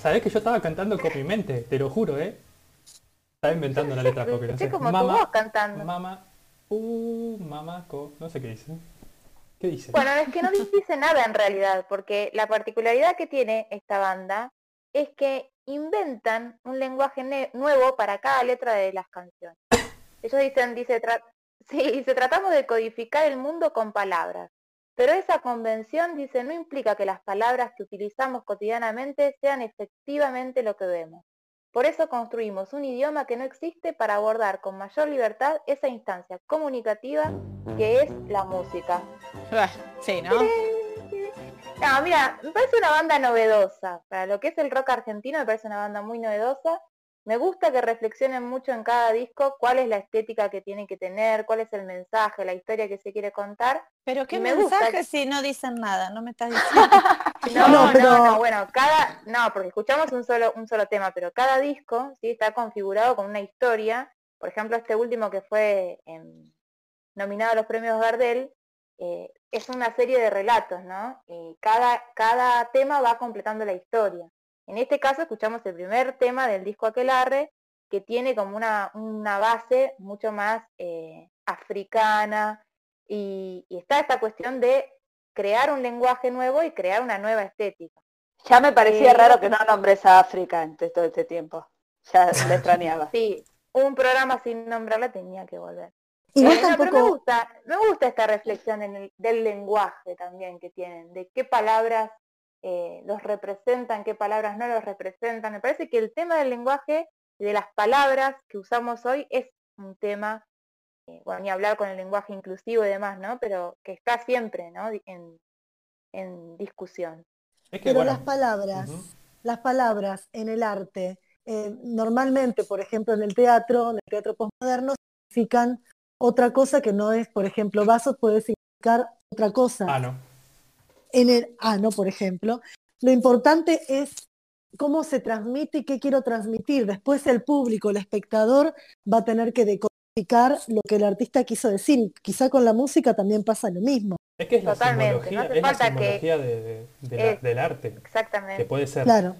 Sabés que yo estaba cantando con mi mente, te lo juro, ¿eh? Estaba inventando la letra porque no sé. como tu voz cantando. Mamá, uh, mamá, co, no sé qué dice. ¿Qué dice? Bueno, es que no dice nada en realidad, porque la particularidad que tiene esta banda es que inventan un lenguaje nuevo para cada letra de las canciones. Ellos dicen, dice, sí, dice, tratamos de codificar el mundo con palabras, pero esa convención, dice, no implica que las palabras que utilizamos cotidianamente sean efectivamente lo que vemos. Por eso construimos un idioma que no existe para abordar con mayor libertad esa instancia comunicativa que es la música. Ah, Sí, ¿no? No, mira, me parece una banda novedosa. Para lo que es el rock argentino me parece una banda muy novedosa. Me gusta que reflexionen mucho en cada disco cuál es la estética que tiene que tener, cuál es el mensaje, la historia que se quiere contar. Pero qué me gusta mensaje que- si no dicen nada, no me estás diciendo. No, No, no, pero- no, bueno, cada, no, porque escuchamos un solo, un solo tema, pero cada disco sí está configurado con una historia. Por ejemplo, este último que fue nominado a los premios Gardel, eh, es una serie de relatos, ¿no? Y cada, cada tema va completando la historia. En este caso escuchamos el primer tema del disco Aquelarre, que tiene como una, una base mucho más eh, africana, y, y está esta cuestión de crear un lenguaje nuevo y crear una nueva estética. Ya me parecía Eh, raro que no nombres a África en todo este tiempo. Ya le extrañaba. Sí, un programa sin nombrarla tenía que volver. Igual Eh, no, pero me gusta, me gusta esta reflexión en el- del lenguaje también que tienen, de qué palabras eh, los representan, qué palabras no los representan. Me parece que el tema del lenguaje y de las palabras que usamos hoy es un tema, eh, bueno, ni hablar con el lenguaje inclusivo y demás, ¿no? Pero que está siempre, ¿no? En, en discusión. Es que, pero bueno, las palabras, las palabras en el arte, eh, normalmente, por ejemplo, en el teatro, en el teatro postmoderno, significan otra cosa que no es, por ejemplo, vasos puede significar otra cosa. Ah, no. En el ano, por ejemplo, lo importante es cómo se transmite y qué quiero transmitir. Después el público, el espectador, va a tener que decodificar lo que el artista quiso decir. Quizá con la música también pasa lo mismo. Es que es la Totalmente, simbología, no hace es la falta que- de- de- de la- es- del arte. Que Exactamente. puede ser Claro,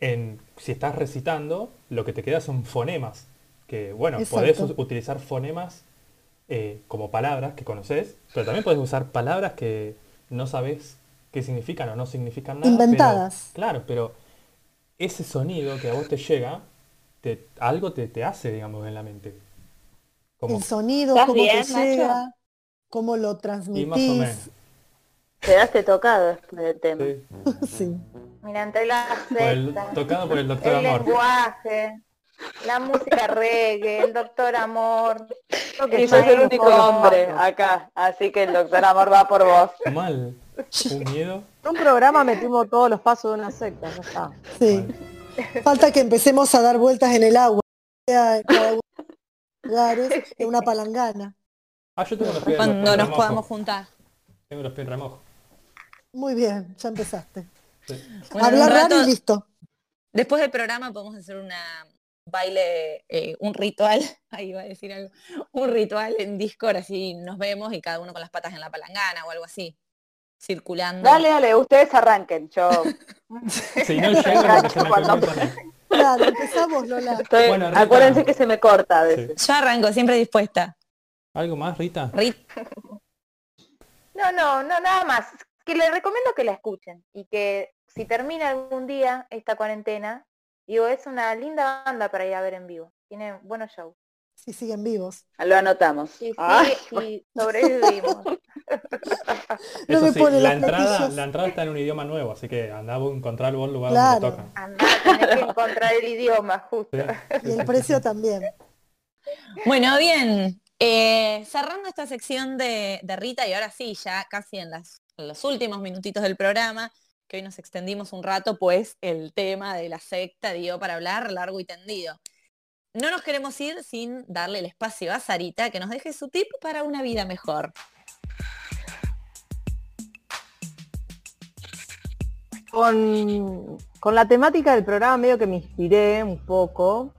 en si estás recitando, lo que te queda son fonemas. Que bueno, Exacto. podés utilizar fonemas eh, como palabras que conoces, pero también podés usar palabras que no sabes qué significan o no significan nada. pero- Inventadas. claro, pero ese sonido que a vos te llega, te, algo te, te hace, digamos, en la mente. Como, el sonido, ¿Estás cómo bien, te Nacho? llega, cómo lo y más o transmitís. menos. Quedaste tocado después del tema. sí. Sí. Mira, entre la Por el- secta, tocado por el doctor el Amor. lenguaje, la música reggae, el doctor amor. que Y sos el único hombre acá, así que el doctor Amor va por vos. Mal. Un miedo. En un programa metimos todos los pasos de una secta, ya está. Sí. Falta que empecemos a dar vueltas en el agua. en los una palangana. Ah, yo tengo los pies, los pies Cuando en nos remojo. podamos juntar. Tengo los pies en remojo. Muy bien, ya empezaste. Sí. Bueno, Hablar rato- y listo. Después del programa podemos hacer una baile, eh, un ritual, ahí iba a decir algo, un ritual en Discord, así nos vemos y cada uno con las patas en la palangana o algo así, circulando. Dale, dale, ustedes arranquen. Yo Si no llego, Cuando-. Claro, empezamos, Lola. estoy, Bueno, Rita. acuérdense que se me corta a veces. Yo arranco, siempre dispuesta. ¿Algo más, Rita? Rit- No, no, no, nada más. Que les recomiendo que la escuchen y que si termina algún día esta cuarentena, digo, es una linda banda para ir a ver en vivo. Tiene buenos shows. Si siguen vivos. Lo anotamos. Sí, sí, Ay, y sobrevivimos. No Eso me sí, pone la entrada, platillos. la entrada está en un idioma nuevo, así que andá a encontrar vos lugar Claro. donde tocan. Andá, tenés que encontrar el idioma, justo. Y el precio también. Bueno, bien, eh, cerrando esta sección de, de Rita y ahora sí, ya casi en, las, en los últimos minutitos del programa, que hoy nos extendimos un rato, pues el tema de la secta dio para hablar largo y tendido. No nos queremos ir sin darle el espacio a Sarita que nos deje su tip para una vida mejor. Con, con la temática del programa medio que me inspiré un poco.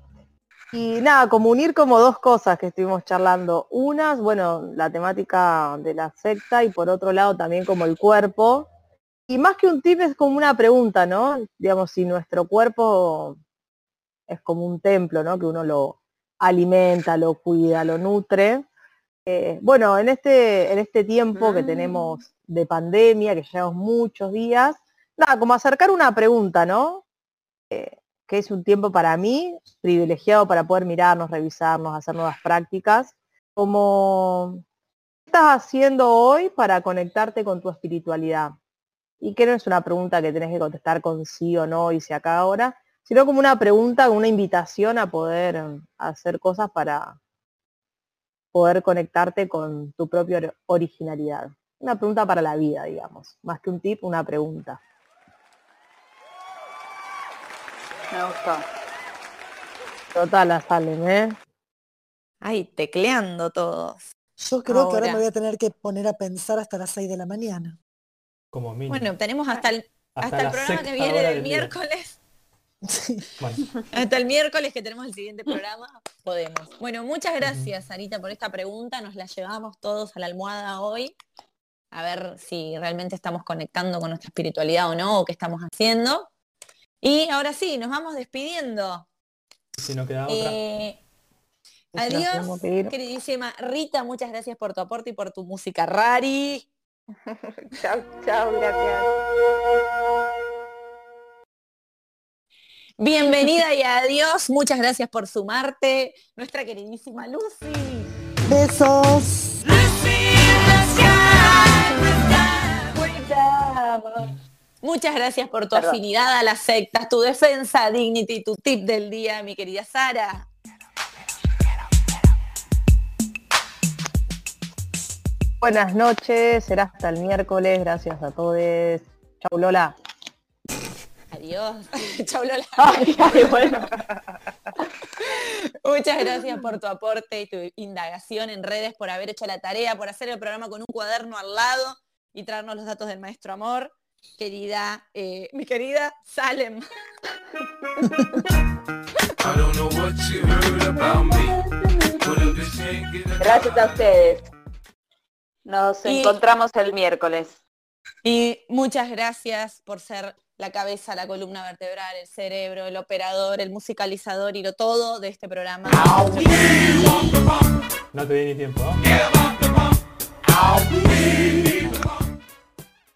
Y nada, como unir como dos cosas que estuvimos charlando. Unas, bueno, la temática de la secta y por otro lado también como el cuerpo. Y más que un tip es como una pregunta, ¿no? Digamos, si nuestro cuerpo es como un templo, ¿no? Que uno lo alimenta, lo cuida, lo nutre. Eh, bueno, en este, en este tiempo que Mm. tenemos de pandemia, que llevamos muchos días, nada, como acercar una pregunta, ¿no? Eh, que es un tiempo para mí privilegiado para poder mirarnos, revisarnos, hacer nuevas prácticas, como ¿qué estás haciendo hoy para conectarte con tu espiritualidad? Y que no es una pregunta que tenés que contestar con sí o no y si acá ahora, sino como una pregunta, una invitación a poder hacer cosas para poder conectarte con tu propia or- originalidad. Una pregunta para la vida, digamos, más que un tip, una pregunta. Me gustó. Total, la salen, ¿eh? Ay, tecleando todos. Yo creo que ahora me voy a tener que poner a pensar hasta las 6 de la mañana. Como mínimo. Bueno, tenemos hasta el, hasta el programa que viene del miércoles. Sí. Bueno, Hasta el miércoles que tenemos el siguiente programa, podemos. Bueno, muchas gracias, Sarita, por esta pregunta. Nos la llevamos todos a la almohada hoy. A ver si realmente estamos conectando con nuestra espiritualidad o no, o qué estamos haciendo. Y ahora sí, nos vamos despidiendo. si no queda otra. Eh, adiós, queridísima Rita, muchas gracias por tu aporte y por tu música rari. Chao, chao, gracias. Bienvenida y adiós, muchas gracias por sumarte, nuestra queridísima Lucy. Besos. Muchas gracias por tu Perdón. afinidad a las sectas, tu defensa, dignity, tu tip del día, mi querida Sara. Buenas noches, será hasta el miércoles, gracias a todos. Chau Lola. Adiós. Chau, Lola. Ay, ay, bueno. Muchas gracias por tu aporte y tu indagación en redes, por haber hecho la tarea, por hacer el programa con un cuaderno al lado y traernos los datos del maestro amor. Querida, eh, mi querida Salem. Gracias a ustedes. Nos Y- encontramos el miércoles. Y muchas gracias por ser la cabeza, la columna vertebral, el cerebro, el operador, el musicalizador y lo todo de este programa. No te di ni tiempo.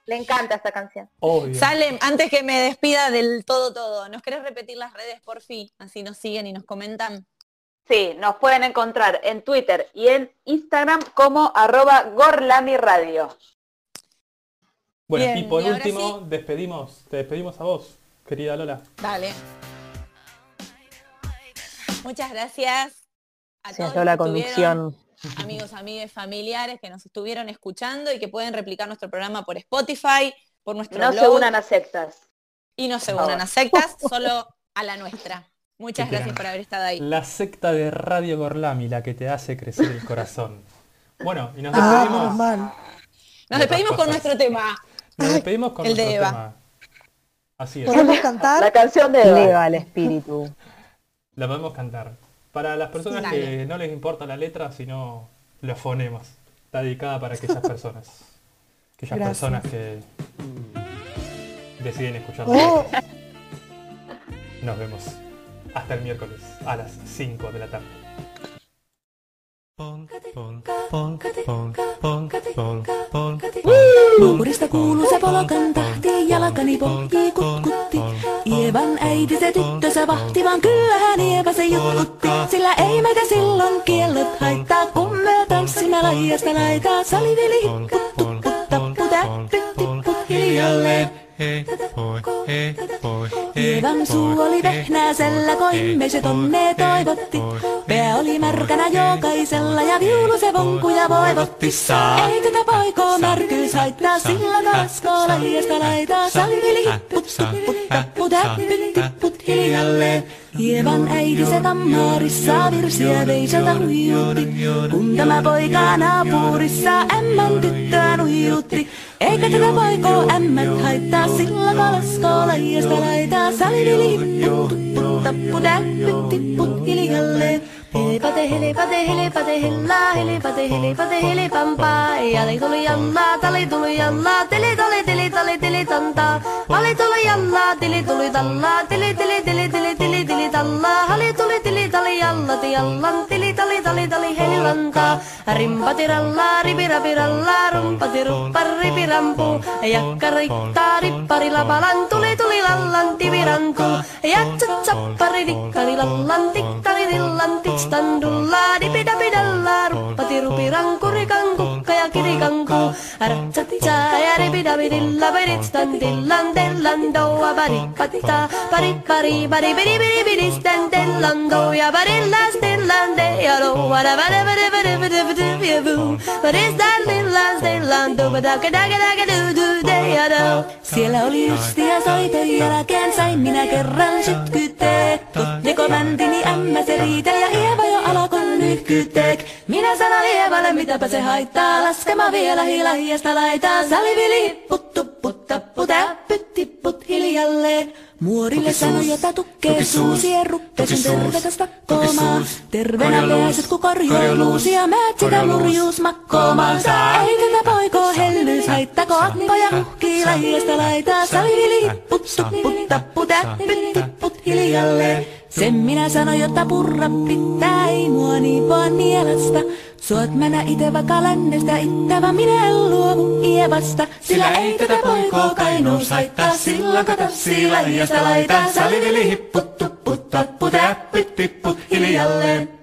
Le encanta esta canción. Obvio. Salem, antes que me despida del todo todo, ¿nos querés repetir las redes por fin? Así nos siguen y nos comentan. Sí, nos pueden encontrar en Twitter y en Instagram como arroba Gorlami Radio. Bueno, Bien, y por y último, despedimos, te despedimos a vos, querida Lola. Dale. Muchas gracias a todos la conducción. amigos, amigas, familiares que nos estuvieron escuchando y que pueden replicar nuestro programa por Spotify, por nuestro No blog se unan a sectas. y no se unan a sectas, solo a la nuestra. Muchas gracias por haber estado ahí. La secta de Radio Gorlami, la que te hace crecer el corazón. Bueno, y nos Ah, despedimos. mal. Nos de despedimos con nuestro tema. Nos despedimos con el de nuestro Eva. tema. Así es, ¿Podemos cantar? La canción de Eva. El espíritu. la podemos cantar. Para las personas Dale. que no les importa la letra, sino los fonemas. Está dedicada para aquellas personas. Aquellas Gracias. personas que deciden escuchar. Oh, Nos vemos hasta el miércoles a las 5 de la tarde. Nuorista kuuluu se polokan tahti, jalkani pohjii kutkutti. Ievan äiti se tyttönsä vahti, vaan kyllähän Ieva se jutkutti. Sillä ei meitä silloin kiellot haittaa, kun me tanssimme laijasta laitaa. Saliveli hipput, tupput, tapput, äppyt, tipput hiljalleen. Ievan suu oli vehnäisellä, koimme se tonne toivotti. Pää oli märkänä jokaisella ja viulu se vonkuja voivotti. Ei tätä poikoo märkyys haittaa, sillä kalaskoo laijasta laitaa. Salivili hipput, tupput, tapput, äppyt, tipput hiljalleen. Ievan äiti se kammarissa virsiä veiseltä huijutti. Kun tämä poika naapurissa ämmän tyttöä nuijutti. Eikä tätä poikoo ämmät haittaa, sillä kalaskoo laijasta laitaa. Salivili hipput, tupput, tapput, äppyt, tipput hiljalleen. Hele pate hele pate hele pate hella hele pate hele pate hele pampa Yale dolu yalla tale dolu yalla tele dole tele tale tele tanta Hale yalla tele dolu dalla tele tele tele tele tele tele dalla Hale dolu tele tale yalla te yallan tele tale tale tale hele lanta Rimpati ralla ribira piralla rumpati rupparri pirampu Yakkarittari parilla palan tuli tuli lallanti virantu Yatsatsappari dikkali lallanti kali rillanti standulla dipi dapi dalla ruppati rupi ranku rikanku kaya kiri kanku aratsatsa ya ripi dapi dilla bari standillan dellando abari patita pari pari bari biri biri biri standillando ya bari las dillande ya lo wara bari bari bari bari bari bari bari standillas dillando badaka daga daga do do de ya do Siellä oli lysti ja soita, jälkeen sain minä kerran sytkyteet. Neko mäntini ämmä se riitä ja Eeva jo alako nyhkytek. Minä sana hievalle, mitäpä se haittaa, laskema vielä hilahiesta laitaan. Salivili hipput, putta, puta, pytti, put hiljalleen. Muorille sanoja tukkee suusien rukkesin tervekäs takkoomaan. Terveenä pääset ku korjoluus ja määt sitä lurjuus makkoomaan. Ei tätä poikoo hellyys haittako appoja hukkii lähiestä laitaa. Salivili hipput, putta, puta, pytti, put hiljalleen. Sen minä sanoin, jotta purra pitää, ei mua niin vaan nielasta. Suot mänä ite vaikka lännestä, ittävä minä en luovu Ievasta. Sillä ei tätä poikoo kainous haittaa, silloin kato sillä hiasta laitaa. Salivili hipput, tupput, tappu, täppit, tipput hiljalleen.